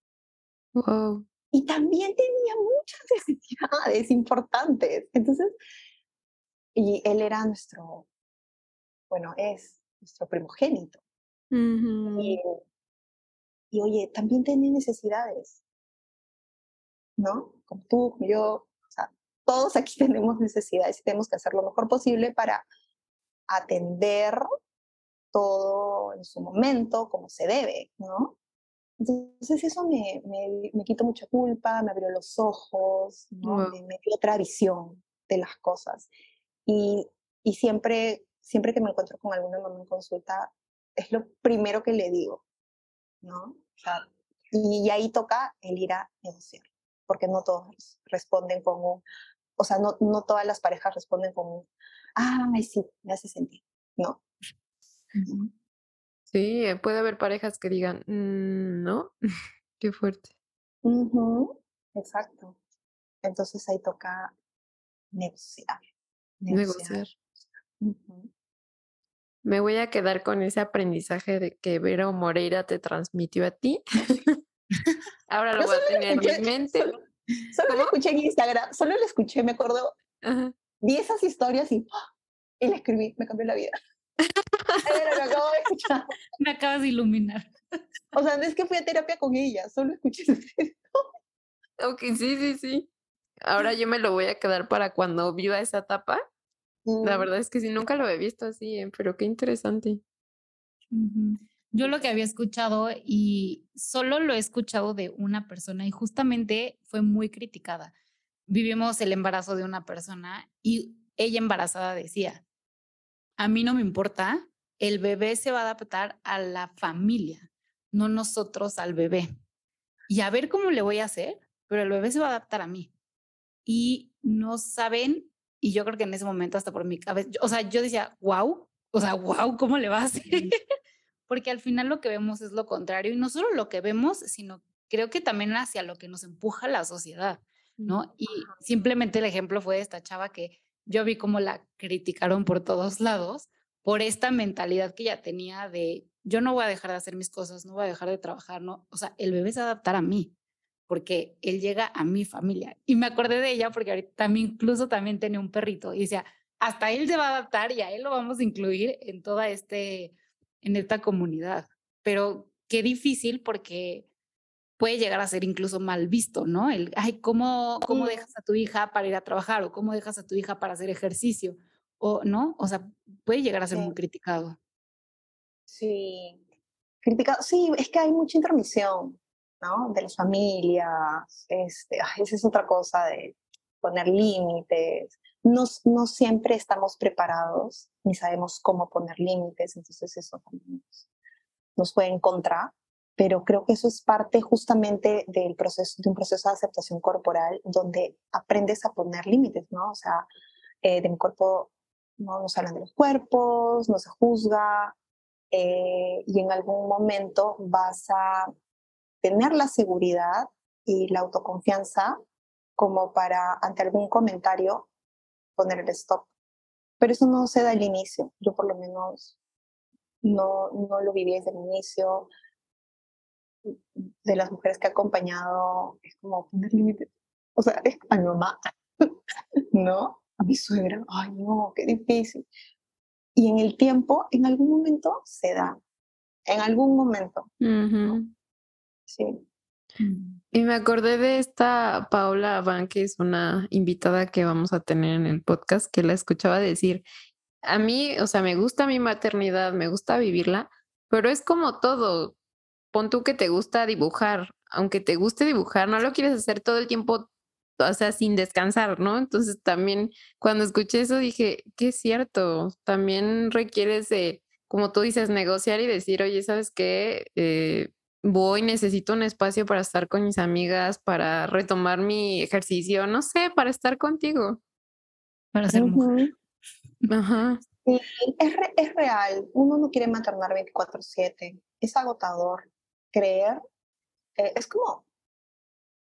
Wow. Y también tenía muchas necesidades importantes. Entonces, y él era nuestro, bueno, es nuestro primogénito. y, y, oye, también tenía necesidades, ¿no? Como tú, como yo, todos aquí tenemos necesidades y tenemos que hacer lo mejor posible para atender todo en su momento, como se debe, ¿no? Entonces eso me, me, me quitó mucha culpa, me abrió los ojos, ¿no? me, dio otra visión de las cosas. Y, y siempre, siempre que me encuentro con alguna mamá en consulta, es lo primero que le digo, ¿no? O sea, y, ahí toca el ir a negociar, porque no todos responden con un, o sea, no, no todas las parejas responden un, ay, sí, me hace sentir, ¿no? Sí, eh, puede haber parejas que digan, mm, no, qué fuerte. Exacto. Entonces ahí toca negociar. Negociar. Me voy a quedar con ese aprendizaje de que Vero Moreira te transmitió a ti. Ahora lo voy a tener en mi mente. Solo lo escuché en Instagram, solo lo escuché, me acuerdo. Vi esas historias y, ¡ah! y le escribí, me cambió la vida. lo acabo de escuchar. Me acabas de iluminar. O sea, no es que fui a terapia con ella, solo escuché Ok, sí, sí, sí. Ahora yo me lo voy a quedar para cuando viva esa etapa. La mm. verdad es que sí, nunca lo he visto así, ¿eh? pero qué interesante. Yo lo que había escuchado y solo lo he escuchado de una persona y justamente fue muy criticada. Vivimos el embarazo de una persona y ella embarazada decía, a mí no me importa, el bebé se va a adaptar a la familia, no nosotros al bebé. Y a ver cómo le voy a hacer, pero el bebé se va a adaptar a mí. Y no saben, y yo creo que en ese momento hasta por mi cabeza, o sea, yo decía, wow, o sea, wow, ¿cómo le va a hacer? Porque al final lo que vemos es lo contrario y no solo lo que vemos, sino creo que también hacia lo que nos empuja la sociedad, ¿no? Y simplemente el ejemplo fue de esta chava que yo vi cómo la criticaron por todos lados por esta mentalidad que ella tenía de yo no voy a dejar de hacer mis cosas, no voy a dejar de trabajar, no, o sea, el bebé se va a adaptar a mí porque él llega a mi familia. Y me acordé de ella porque ahorita también incluso también tenía un perrito y decía, hasta él se va a adaptar y a él lo vamos a incluir en toda este en esta comunidad. Pero qué difícil porque puede llegar a ser incluso mal visto, ¿no? El, ay, ¿cómo, cómo dejas a tu hija para ir a trabajar o cómo dejas a tu hija para hacer ejercicio? O, ¿no? O sea, puede llegar a ser muy criticado. Sí, criticado, sí, es que hay mucha intermisión, ¿no? De las familias, este, esa es otra cosa de poner límites, no, no siempre estamos preparados ni sabemos cómo poner límites, entonces eso también nos, nos puede encontrar, pero creo que eso es parte justamente del proceso, de un proceso de aceptación corporal donde aprendes a poner límites, ¿no? O sea, eh, de mi cuerpo no nos hablan de los cuerpos, no se juzga, eh, y en algún momento vas a tener la seguridad y la autoconfianza como para ante algún comentario poner el stop. Pero eso no se da al inicio. Yo por lo menos no, no lo viví desde el inicio. De las mujeres que he acompañado, es como poner límites. O sea, es a mi mamá, ¿no? A mi suegra, ay no, qué difícil. Y en el tiempo, en algún momento se da. En algún momento. Sí. Mm. Y me acordé de esta Paula Van, que es una invitada que vamos a tener en el podcast, que la escuchaba decir, a mí, o sea, me gusta mi maternidad, me gusta vivirla, pero es como todo. Pon tú que te gusta dibujar, aunque te guste dibujar, no lo quieres hacer todo el tiempo, o sea, sin descansar, ¿no? Entonces también cuando escuché eso dije, que es cierto, también requieres de, como tú dices, negociar y decir, oye, ¿sabes qué? Eh, voy, necesito un espacio para estar con mis amigas, para retomar mi ejercicio, no sé, para estar contigo. Para ser mujer. Ajá. Sí, es, es real. Uno no quiere maternar 24/7. Es agotador. Creer. Eh, es como,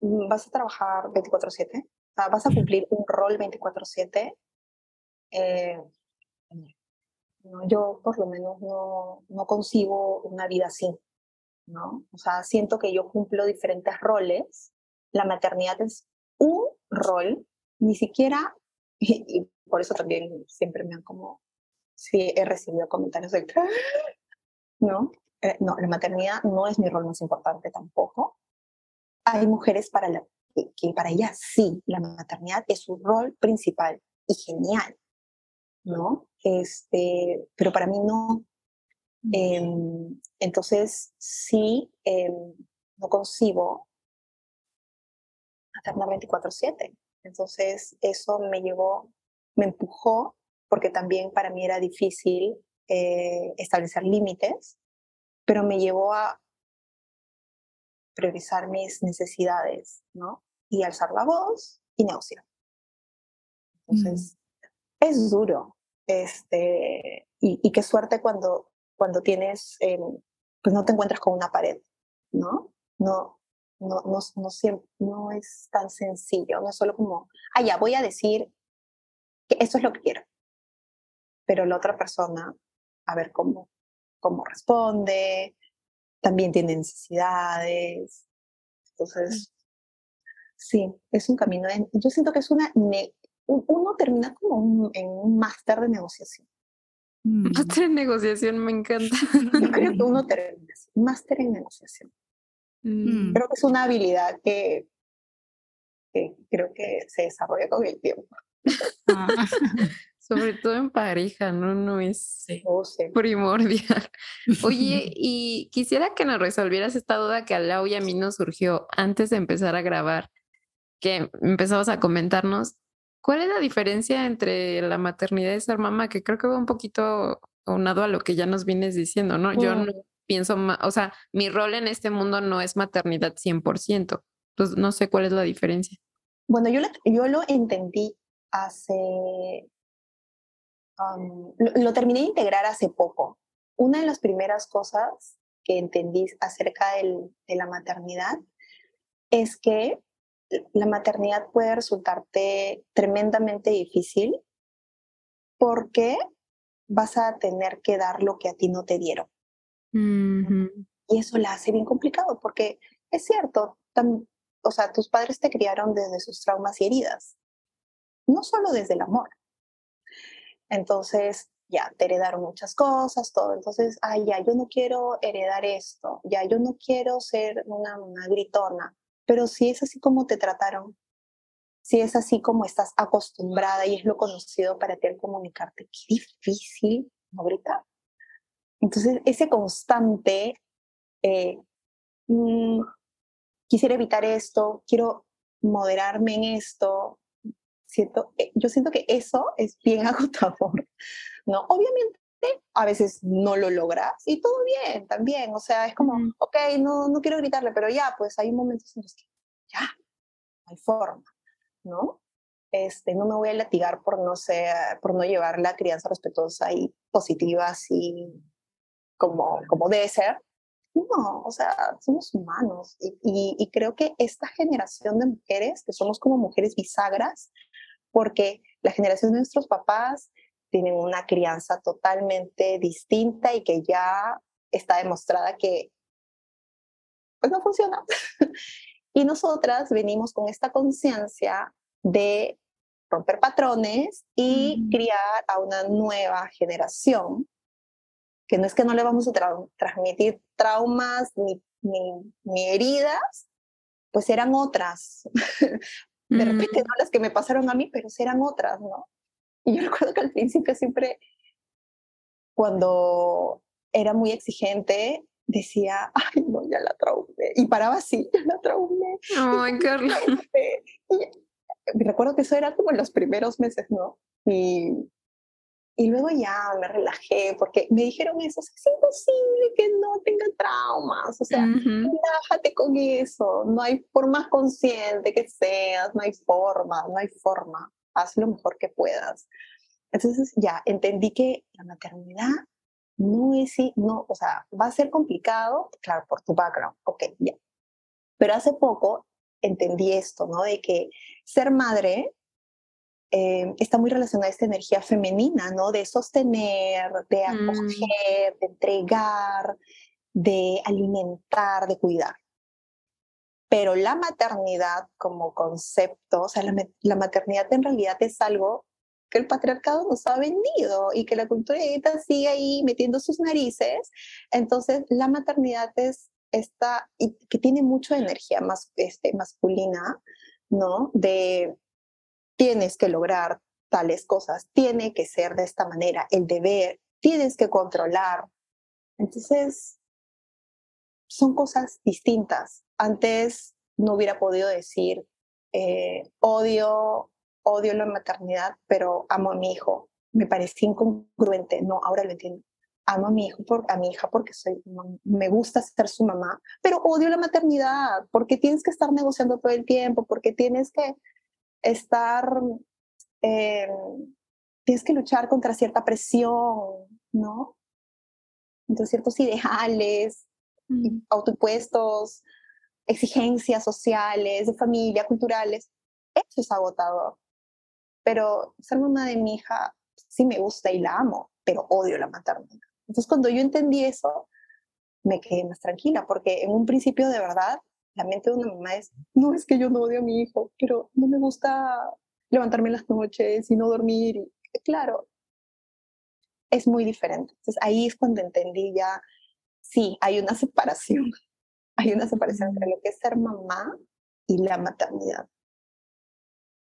mm, vas a trabajar 24/7. O sea, vas a cumplir un rol 24/7. Eh, yo por lo menos no, no concibo una vida así. ¿No? O sea, siento que yo cumplo diferentes roles. La maternidad es un rol, ni siquiera, y, por eso también siempre me han como, sí, he recibido comentarios de, ¿no? Eh, no, la maternidad no es mi rol más importante tampoco. Hay mujeres para la, que, que para ellas sí, la maternidad es su rol principal y genial, ¿no? Este, pero para mí no, Em, entonces, sí, em, no concibo maternar 24/7. Entonces, eso me llevó, me empujó, porque también para mí era difícil eh, establecer límites, pero me llevó a priorizar mis necesidades, ¿no? Y alzar la voz y negociar. Mm. Entonces, es duro. Este, y, y, qué suerte cuando cuando tienes, eh, pues no te encuentras con una pared, ¿no? No, no, no, no, siempre, no es tan sencillo, no es solo como, ah, ya, voy a decir que esto es lo que quiero. Pero la otra persona, a ver cómo, cómo responde, también tiene necesidades. Entonces, sí, es un camino. yo siento que es una, uno termina como en un máster de negociación. Máster en negociación, me encanta. Yo creo que uno termina máster en negociación. Mm. Creo que es una habilidad que, que, creo que se desarrolla con el tiempo. Ah. Sobre todo en pareja, ¿no? No es oh, primordial. Oye, y quisiera que nos resolvieras esta duda que a Lau y a mí nos surgió antes de empezar a grabar, que empezamos a comentarnos ¿Cuál es la diferencia entre la maternidad y ser mamá? Que creo que va un poquito aunado a lo que ya nos vienes diciendo, ¿no? Yo no pienso, o sea, mi rol en este mundo no es maternidad 100%. Entonces, no sé cuál es la diferencia. Bueno, yo lo, yo lo entendí hace... lo, terminé de integrar hace poco. Una de las primeras cosas que entendí acerca de la maternidad es que la maternidad puede resultarte tremendamente difícil porque vas a tener que dar lo que a ti no te dieron. Y eso la hace bien complicado porque es cierto, o sea, tus padres te criaron desde sus traumas y heridas, no solo desde el amor. Entonces, ya, te heredaron muchas cosas, todo. Entonces, ay, ya, yo no quiero heredar esto, ya, yo no quiero ser una, una gritona, pero si es así como te trataron, si es así como estás acostumbrada y es lo conocido para ti el comunicarte, qué difícil no. Entonces, ese constante, eh, mm, quisiera evitar esto, quiero moderarme en esto, siento, eh, yo siento que eso es bien agotador, ¿no? Obviamente a veces no lo logras y todo bien también, o sea, es como, ok, no, no quiero gritarle, pero ya, pues hay momentos en los que ya, no hay forma, ¿no? Este, no me voy a latigar por no ser, por no llevar la crianza respetuosa y positiva así como, como debe ser. No, o sea, somos humanos y, y creo que esta generación de mujeres, que somos como mujeres bisagras, porque la generación de nuestros papás tienen una crianza totalmente distinta y que ya está demostrada que pues no funciona. y nosotras venimos con esta conciencia de romper patrones y criar a una nueva generación, que no es que no le vamos a transmitir traumas ni, ni, heridas, pues eran otras. de repente no las que me pasaron a mí, pero eran otras, ¿no? Y yo recuerdo que al principio siempre, cuando era muy exigente, decía, ay, no, ya la traumé. Y paraba así, ya la traumé. Ay, Carla. Y recuerdo que eso era como en los primeros meses, ¿no? Y, y luego ya me relajé porque me dijeron eso, es imposible que no tenga traumas, o sea, relájate con eso, no hay forma consciente que seas, no hay forma, no hay forma haz lo mejor que puedas. Entonces ya entendí que la maternidad no es, no, o sea, va a ser complicado, claro, por tu background, ok, ya. Pero hace poco entendí esto, ¿no? De que ser madre eh, está muy relacionada a esta energía femenina, ¿no? De sostener, de mm. acoger, de entregar, de alimentar, de cuidar. Pero la maternidad como concepto, o sea, la, maternidad en realidad es algo que el patriarcado nos ha vendido y que la cultura sigue ahí metiendo sus narices. Entonces, la maternidad es esta, y que tiene mucha energía más, este, masculina, ¿no? De tienes que lograr tales cosas, tiene que ser de esta manera, el deber, tienes que controlar. Entonces, son cosas distintas antes no hubiera podido decir, eh, odio, odio la maternidad, pero amo a mi hijo. Me parecía incongruente. No, ahora lo entiendo. Amo a mi hijo a mi hija porque soy, me gusta ser su mamá, pero odio la maternidad porque tienes que estar negociando todo el tiempo, porque tienes que estar, eh, tienes que luchar contra cierta presión, ¿no? Entonces ciertos ideales, mm. autoimpuestos, exigencias sociales, de familia, culturales, eso es agotador. Pero ser mamá de mi hija sí me gusta y la amo, pero odio la maternidad. Entonces cuando yo entendí eso, me quedé más tranquila, porque en un principio de verdad, la mente de una mamá es, no es que yo no odio a mi hijo, pero no me gusta levantarme en las noches y no dormir. Y, claro, es muy diferente. Entonces ahí es cuando entendí ya, sí, hay una separación hay una separación entre lo que es ser mamá y la maternidad.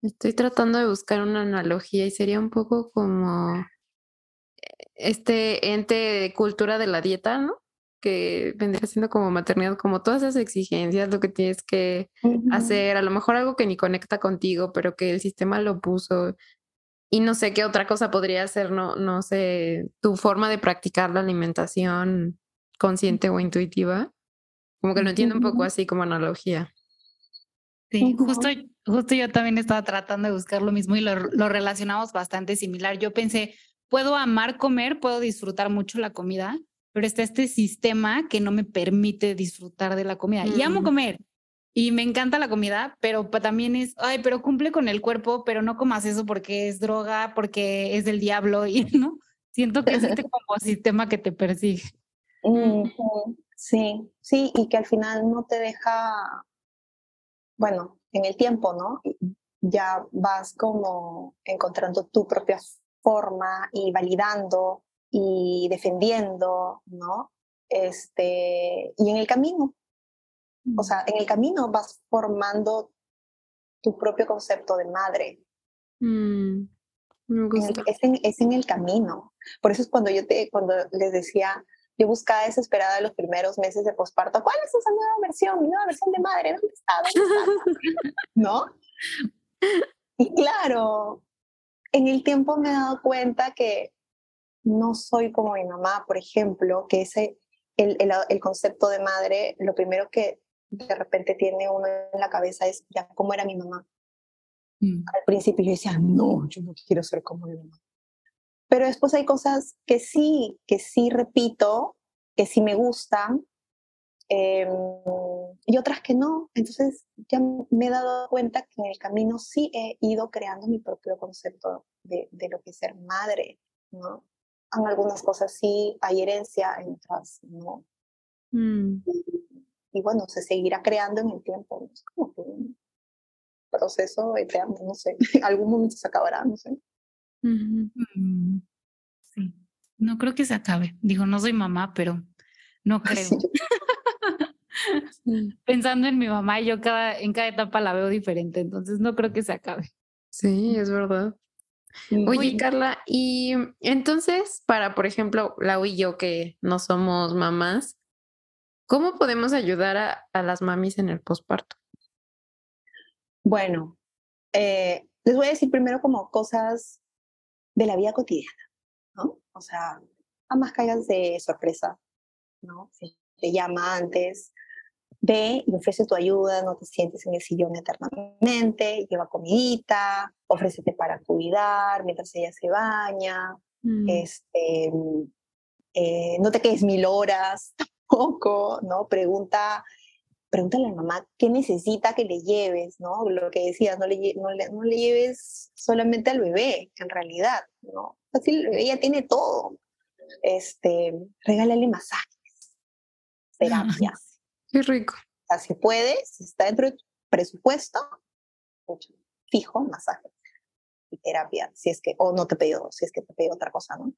Estoy tratando de buscar una analogía y sería un poco como eh, este ente de cultura de la dieta, ¿no? Que vendría siendo como maternidad, como todas esas exigencias, lo que tienes que hacer, a lo mejor algo que ni conecta contigo, pero que el sistema lo puso. Y no sé qué otra cosa podría ser, no, no sé, tu forma de practicar la alimentación consciente o intuitiva. Como que lo entiendo un poco así como analogía. Sí, justo, justo yo también estaba tratando de buscar lo mismo y lo, lo, relacionamos bastante similar. Yo pensé, puedo amar comer, puedo disfrutar mucho la comida, pero está este sistema que no me permite disfrutar de la comida. Y amo comer y me encanta la comida, pero también es, ay, pero cumple con el cuerpo, pero no comas eso porque es droga, porque es del diablo y no. Siento que es este como sistema que te persigue. Sí, sí, y que al final no te deja, bueno, en el tiempo, ¿no? Ya vas como encontrando tu propia forma y validando y defendiendo, ¿no? Este, y en el camino, o sea, en el camino vas formando tu propio concepto de madre. Mm, es, en, es, en, el camino. Por eso es cuando yo te, cuando les decía, yo buscaba desesperada los primeros meses de posparto, ¿cuál es esa nueva versión? Mi nueva versión de madre, ¿dónde está? ¿No? Y claro, en el tiempo me he dado cuenta que no soy como mi mamá, por ejemplo, que ese, el, el, el concepto de madre, lo primero que de repente tiene uno en la cabeza es ya cómo era mi mamá. Mm. Al principio yo decía, no, yo no quiero ser como mi mamá. Pero después hay cosas que sí, que sí repito, que sí me gustan, em, y otras que no. Entonces ya me he dado cuenta que en el camino sí he ido creando mi propio concepto de, de lo que es ser madre, ¿no? En algunas cosas sí hay herencia, en otras no. Mm. Y, bueno, se seguirá creando en el tiempo. Es como que un proceso eterno, no sé. Algún momento se acabará, no sé. Mm, sí, no creo que se acabe. Digo, no soy mamá, pero no creo. Pensando en mi mamá, yo cada, en cada etapa la veo diferente, entonces no creo que se acabe. Sí, es verdad. Oye, Carla, y entonces, para, por ejemplo, Lau y yo que no somos mamás, ¿cómo podemos ayudar a, a las mamis en el posparto? Bueno, eh, les voy a decir primero como cosas de la vida cotidiana, ¿no? O sea, más caigas de sorpresa, ¿no? Si te llama antes, ve y ofrece tu ayuda, no te sientes en el sillón eternamente, lleva comidita, ofrécete para cuidar mientras ella se baña, mm. este, eh, no te quedes mil horas tampoco, ¿no? Pregunta pregúntale a la mamá qué necesita que le lleves, ¿no? Lo que decías, no le, no le, no le lleves solamente al bebé, en realidad, ¿no? Así el bebé ya tiene todo. Este, regálale masajes, terapias. Qué rico. O sea, si puedes, si está dentro de tu presupuesto, fijo, masajes y terapia, si es que, o no te pido, si es que te pido otra cosa, ¿no?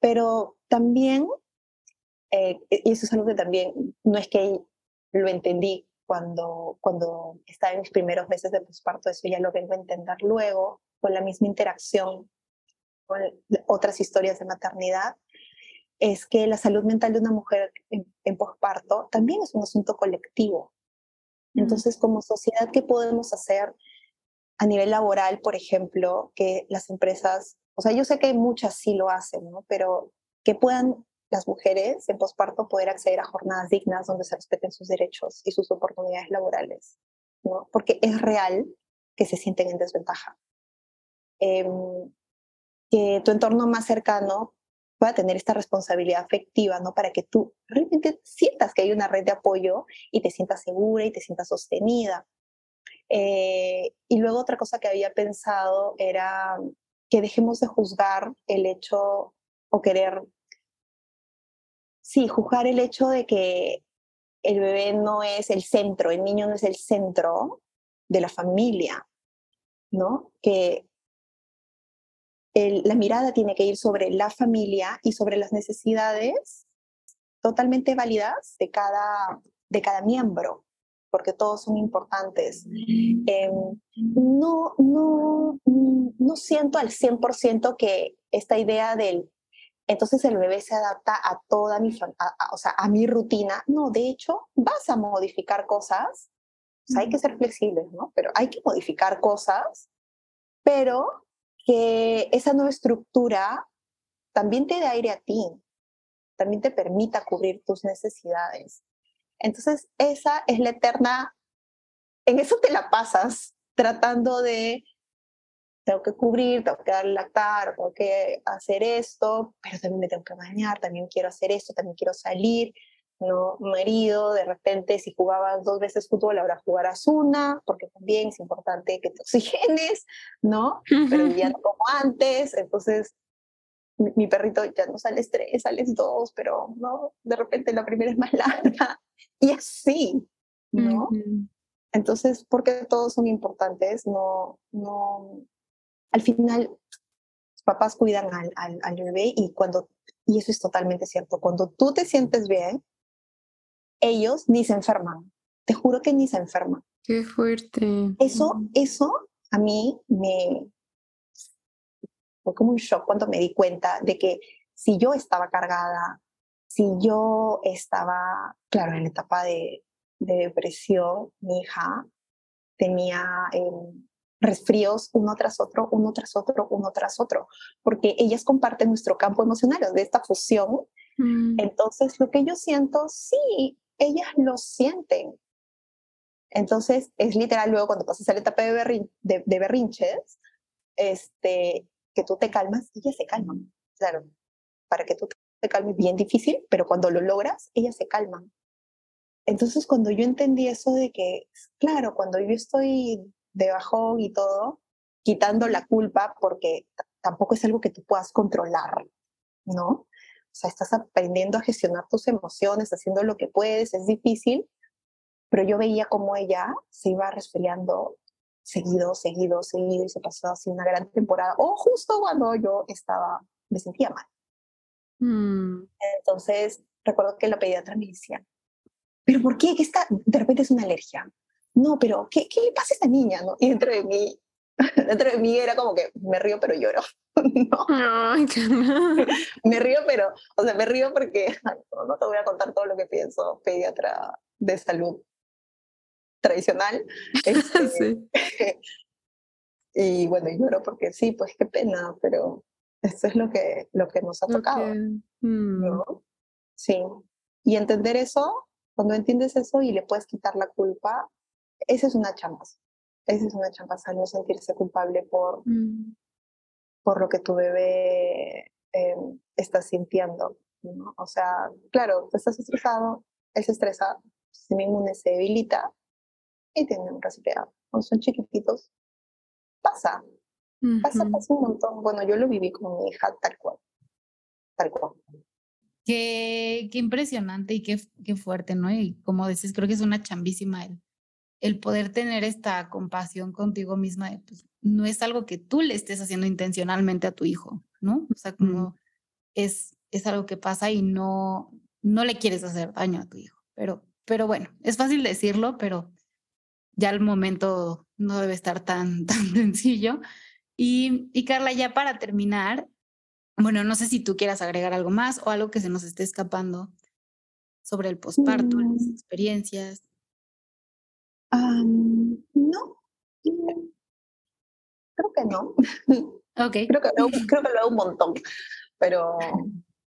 Pero también, eh, y eso es algo que también, no es que lo entendí cuando, cuando estaba en mis primeros meses de posparto, eso ya lo vengo a entender luego, con la misma interacción con otras historias de maternidad, es que la salud mental de una mujer en, posparto también es un asunto colectivo. Entonces, como sociedad, ¿qué podemos hacer a nivel laboral, por ejemplo, que las empresas, o sea, yo sé que muchas sí lo hacen, ¿no? Pero que puedan las mujeres en posparto poder acceder a jornadas dignas donde se respeten sus derechos y sus oportunidades laborales, ¿no? Porque es real que se sienten en desventaja. Em, que tu entorno más cercano pueda tener esta responsabilidad afectiva, ¿no? Para que tú realmente sientas que hay una red de apoyo y te sientas segura y te sientas sostenida. Eh, y luego otra cosa que había pensado era que dejemos de juzgar el hecho o querer sí, juzgar el hecho de que el bebé no es el centro, el niño no es el centro de la familia, ¿no? Que la mirada tiene que ir sobre la familia y sobre las necesidades totalmente válidas de cada, de cada miembro, porque todos son importantes. Em, no, no, no siento al 100% que esta idea del entonces el bebé se adapta a toda mi, o sea, a mi rutina. No, de hecho, vas a modificar cosas. O sea, hay que ser flexibles, ¿no? Pero hay que modificar cosas, pero que esa nueva estructura también te dé aire a ti, también te permita cubrir tus necesidades. Entonces, esa es la eterna, en eso te la pasas, tratando de tengo que cubrir, tengo que dar lactar, tengo que hacer esto, pero también me tengo que bañar, también quiero hacer esto, también quiero salir, ¿no? Marido, de repente, si jugabas dos veces fútbol, ahora jugarás una, porque también es importante que te oxigenes, ¿no? Pero ya no como antes, entonces mi, perrito ya no sales tres, sales dos, pero no, de repente la primera es más larga, y así, ¿no? Entonces, porque todos son importantes, no, no, al final los papás cuidan al, al, bebé y cuando, y eso es totalmente cierto, cuando tú te sientes bien, ellos ni se enferman. Te juro que ni se enferman. Qué fuerte. Eso, eso a mí me fue como un shock cuando me di cuenta de que si yo estaba cargada, si yo estaba, claro, en la etapa de, de depresión, mi hija tenía eh, resfríos uno tras otro, uno tras otro, uno tras otro, porque ellas comparten nuestro campo emocional, de esta fusión. Mm. Entonces, lo que yo siento, sí, ellas lo sienten. Entonces, es literal, luego cuando pasas a la etapa de, de, berrinches, este, que tú te calmas, ellas se calman. Claro, para que tú te calmes, bien difícil, pero cuando lo logras, ellas se calman. Entonces, cuando yo entendí eso de que, claro, cuando yo estoy de bajón y todo, quitando la culpa, porque tampoco es algo que tú puedas controlar, ¿no? O sea, estás aprendiendo a gestionar tus emociones, haciendo lo que puedes, es difícil, pero yo veía como ella se iba resfriando seguido, seguido, seguido, y se pasó así una gran temporada, o justo cuando yo estaba, me sentía mal. Mm. Entonces, recuerdo que la pediatra me decía, ¿pero por qué? ¿Qué está? De repente es una alergia. No, pero ¿qué, qué le pasa a esta niña? ¿no? Y dentro de mí, dentro de mí era como que me río pero lloro. no. Ay, me río pero, o sea, me río porque no, te voy a contar todo lo que pienso, pediatra de salud tradicional. Este, sí. y bueno, lloro porque sí, pues qué pena, pero esto es lo que, lo que nos ha tocado. Mm. Sí. Y entender eso, cuando entiendes eso y le puedes quitar la culpa, esa es una chamba. Esa es una chamba, no sentirse culpable por, mm. por lo que tu bebé em, está sintiendo. ¿no? O sea, claro, tú estás estresado, él se estresa, su sistema inmune se debilita y tiene un resfriado. Cuando son chiquititos, pasa. Pasa, pasa un montón. Bueno, yo lo viví con mi hija tal cual. Tal cual. Qué, qué impresionante y qué, qué fuerte, ¿no? Y como dices, creo que es una chambísima el, el poder tener esta compasión contigo misma, pues, no es algo que tú le estés haciendo intencionalmente a tu hijo, ¿no? O sea, como es, es algo que pasa y no, no le quieres hacer daño a tu hijo. Pero, pero bueno, es fácil decirlo, pero ya el momento no debe estar tan, tan sencillo. Y, y Carla, ya para terminar, bueno, no sé si tú quieras agregar algo más o algo que se nos esté escapando sobre el posparto, las mm. No, creo que no. Ok. Creo que lo, creo que lo hago un montón, pero,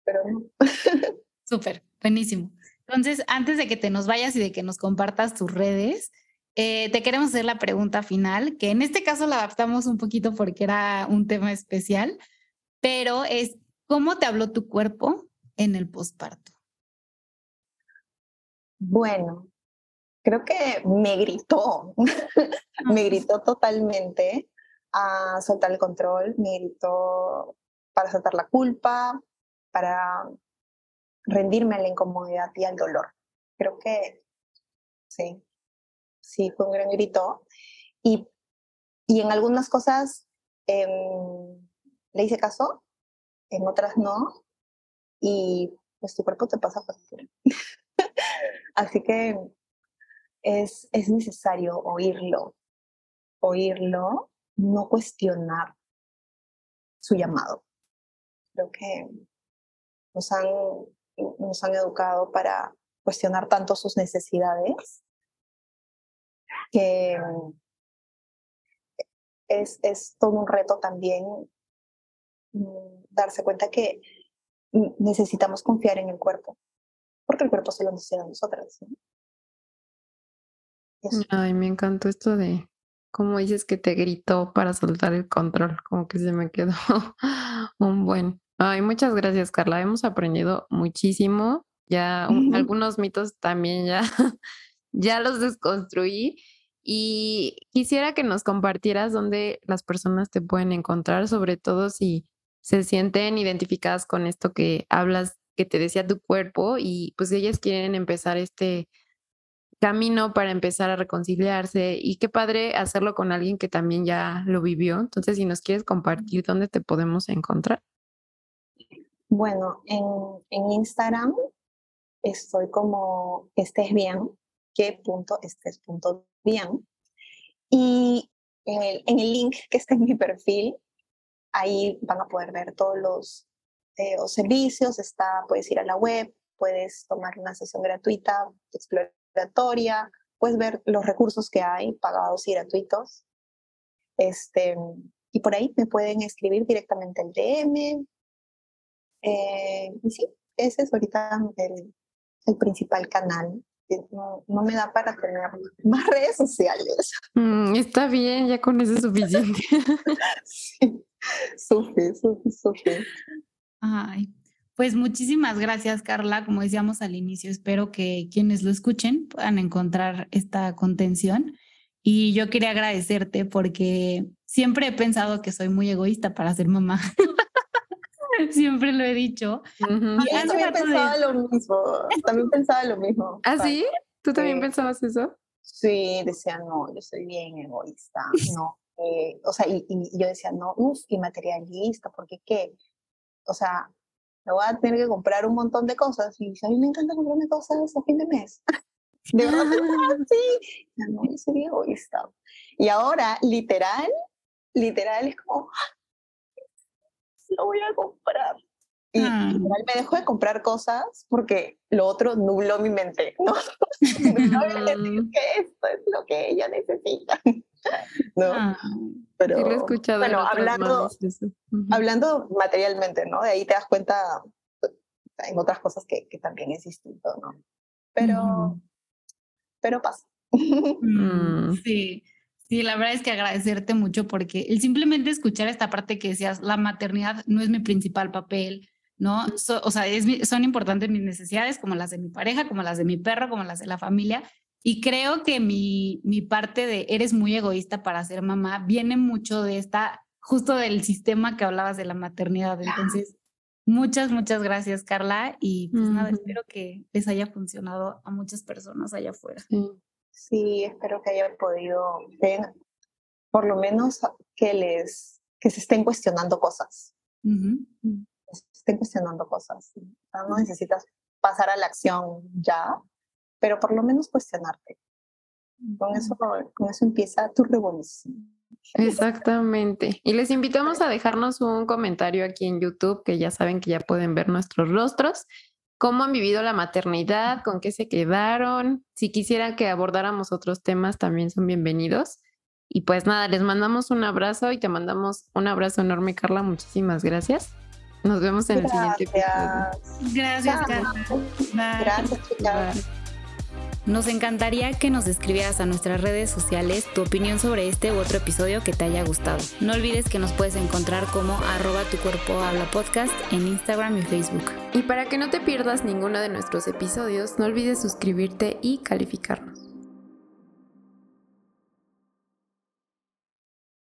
pero no. Súper, buenísimo. Entonces, antes de que te nos vayas y de que nos compartas tus redes, eh, te queremos hacer la pregunta final, que en este caso la adaptamos un poquito porque era un tema especial, pero es, ¿cómo te habló tu cuerpo en el posparto? Bueno, creo que me gritó, me gritó totalmente a soltar el control, me gritó para soltar la culpa, para rendirme a la incomodidad y al dolor. Creo que sí, sí, fue un gran grito. Y, y en algunas cosas em, le hice caso, en otras no, y pues tu cuerpo te pasa factura. Así que es, es necesario oírlo, oírlo, no cuestionar su llamado. Creo que nos han, nos han educado para cuestionar tanto sus necesidades que es, es todo un reto también mm, darse cuenta que necesitamos confiar en el cuerpo, porque el cuerpo se lo necesita a nosotras. Ay, me encantó esto de cómo dices que te gritó para soltar el control, como que se me quedó un buen. Ay, muchas gracias, Carla. Hemos aprendido muchísimo. Ya algunos mitos también ya, ya los desconstruí. Y quisiera que nos compartieras dónde las personas te pueden encontrar, sobre todo si se sienten identificadas con esto que hablas, que te decía tu cuerpo, y pues ellas quieren empezar este camino para empezar a reconciliarse y qué padre hacerlo con alguien que también ya lo vivió. Entonces, si nos quieres compartir dónde te podemos encontrar. Bueno, en, en Instagram estoy como estés bien, qué punto estés punto bien. Y en el, en el link que está en mi perfil, ahí van a poder ver todos los, eh, los servicios, está, puedes ir a la web, puedes tomar una sesión gratuita, explorar puedes ver los recursos que hay, pagados y gratuitos. Este, y por ahí me pueden escribir directamente al DM. Eh, y sí, ese es ahorita el, el principal canal. No, no, me da para tener más redes sociales. Mm, está bien, ya con eso es suficiente. sí, sufre, sufre, sufre. Ay, pues muchísimas gracias, Carla. Como decíamos al inicio, espero que quienes lo escuchen puedan encontrar esta contención. Y yo quería agradecerte porque siempre he pensado que soy muy egoísta para ser mamá. siempre lo he dicho. también pensaba lo mismo. También pensaba lo mismo. ¿Ah, sí? ¿Tú también pensabas eso? Sí, decía, no, yo soy bien egoísta. No. Eh, o sea, y, y, yo decía, no, uff, y materialista, porque qué? O sea, me voy a tener que comprar un montón de cosas y a mí me encanta comprarme cosas a fin de mes. De verdad, sí. No, yo soy egoísta. Y ahora, literal, literal, es como, ah, lo voy a comprar. Y ah. me dejo de comprar cosas porque lo otro nubló mi mente, ¿no? no voy a decir mm. que esto es lo que ella necesita. ¿no? Ah, Pero, lo he escuchado bueno, hablando, hablando materialmente, ¿no? De ahí te das cuenta en otras cosas que, que también es distinto, ¿no? Pero, pero pasa. Mm, sí. Sí, la verdad es que agradecerte mucho porque el simplemente escuchar esta parte que decías, la maternidad no es mi principal papel, ¿no? o sea, es, son importantes mis necesidades como las de mi pareja, como las de mi perro, como las de la familia, y creo que mi, mi parte de eres muy egoísta para ser mamá viene mucho de esta, justo del sistema que hablabas de la maternidad. Entonces, muchas, muchas gracias, Carla. Y pues nada, espero que les haya funcionado a muchas personas allá afuera. Sí, espero que hayan podido ver, por lo menos que les, que se estén cuestionando cosas. Se estén cuestionando cosas. No necesitas pasar a la acción ya, pero por lo menos cuestionarte. Con eso, con eso empieza tu revolución. Exactamente. Y les invitamos a dejarnos un comentario aquí en YouTube, que ya saben que ya pueden ver nuestros rostros, cómo han vivido la maternidad, con qué se quedaron. Si quisieran que abordáramos otros temas, también son bienvenidos. Y pues nada, les mandamos un abrazo y te mandamos un abrazo enorme, Carla. Muchísimas gracias. Nos vemos en el siguiente episodio. Gracias, Carla. Gracias, chicas. Nos encantaría que nos escribieras a nuestras redes sociales tu opinión sobre este u otro episodio que te haya gustado. No olvides que nos puedes encontrar como arroba tu cuerpo habla podcast en Instagram y Facebook. Y para que no te pierdas ninguno de nuestros episodios, no olvides suscribirte y calificarnos.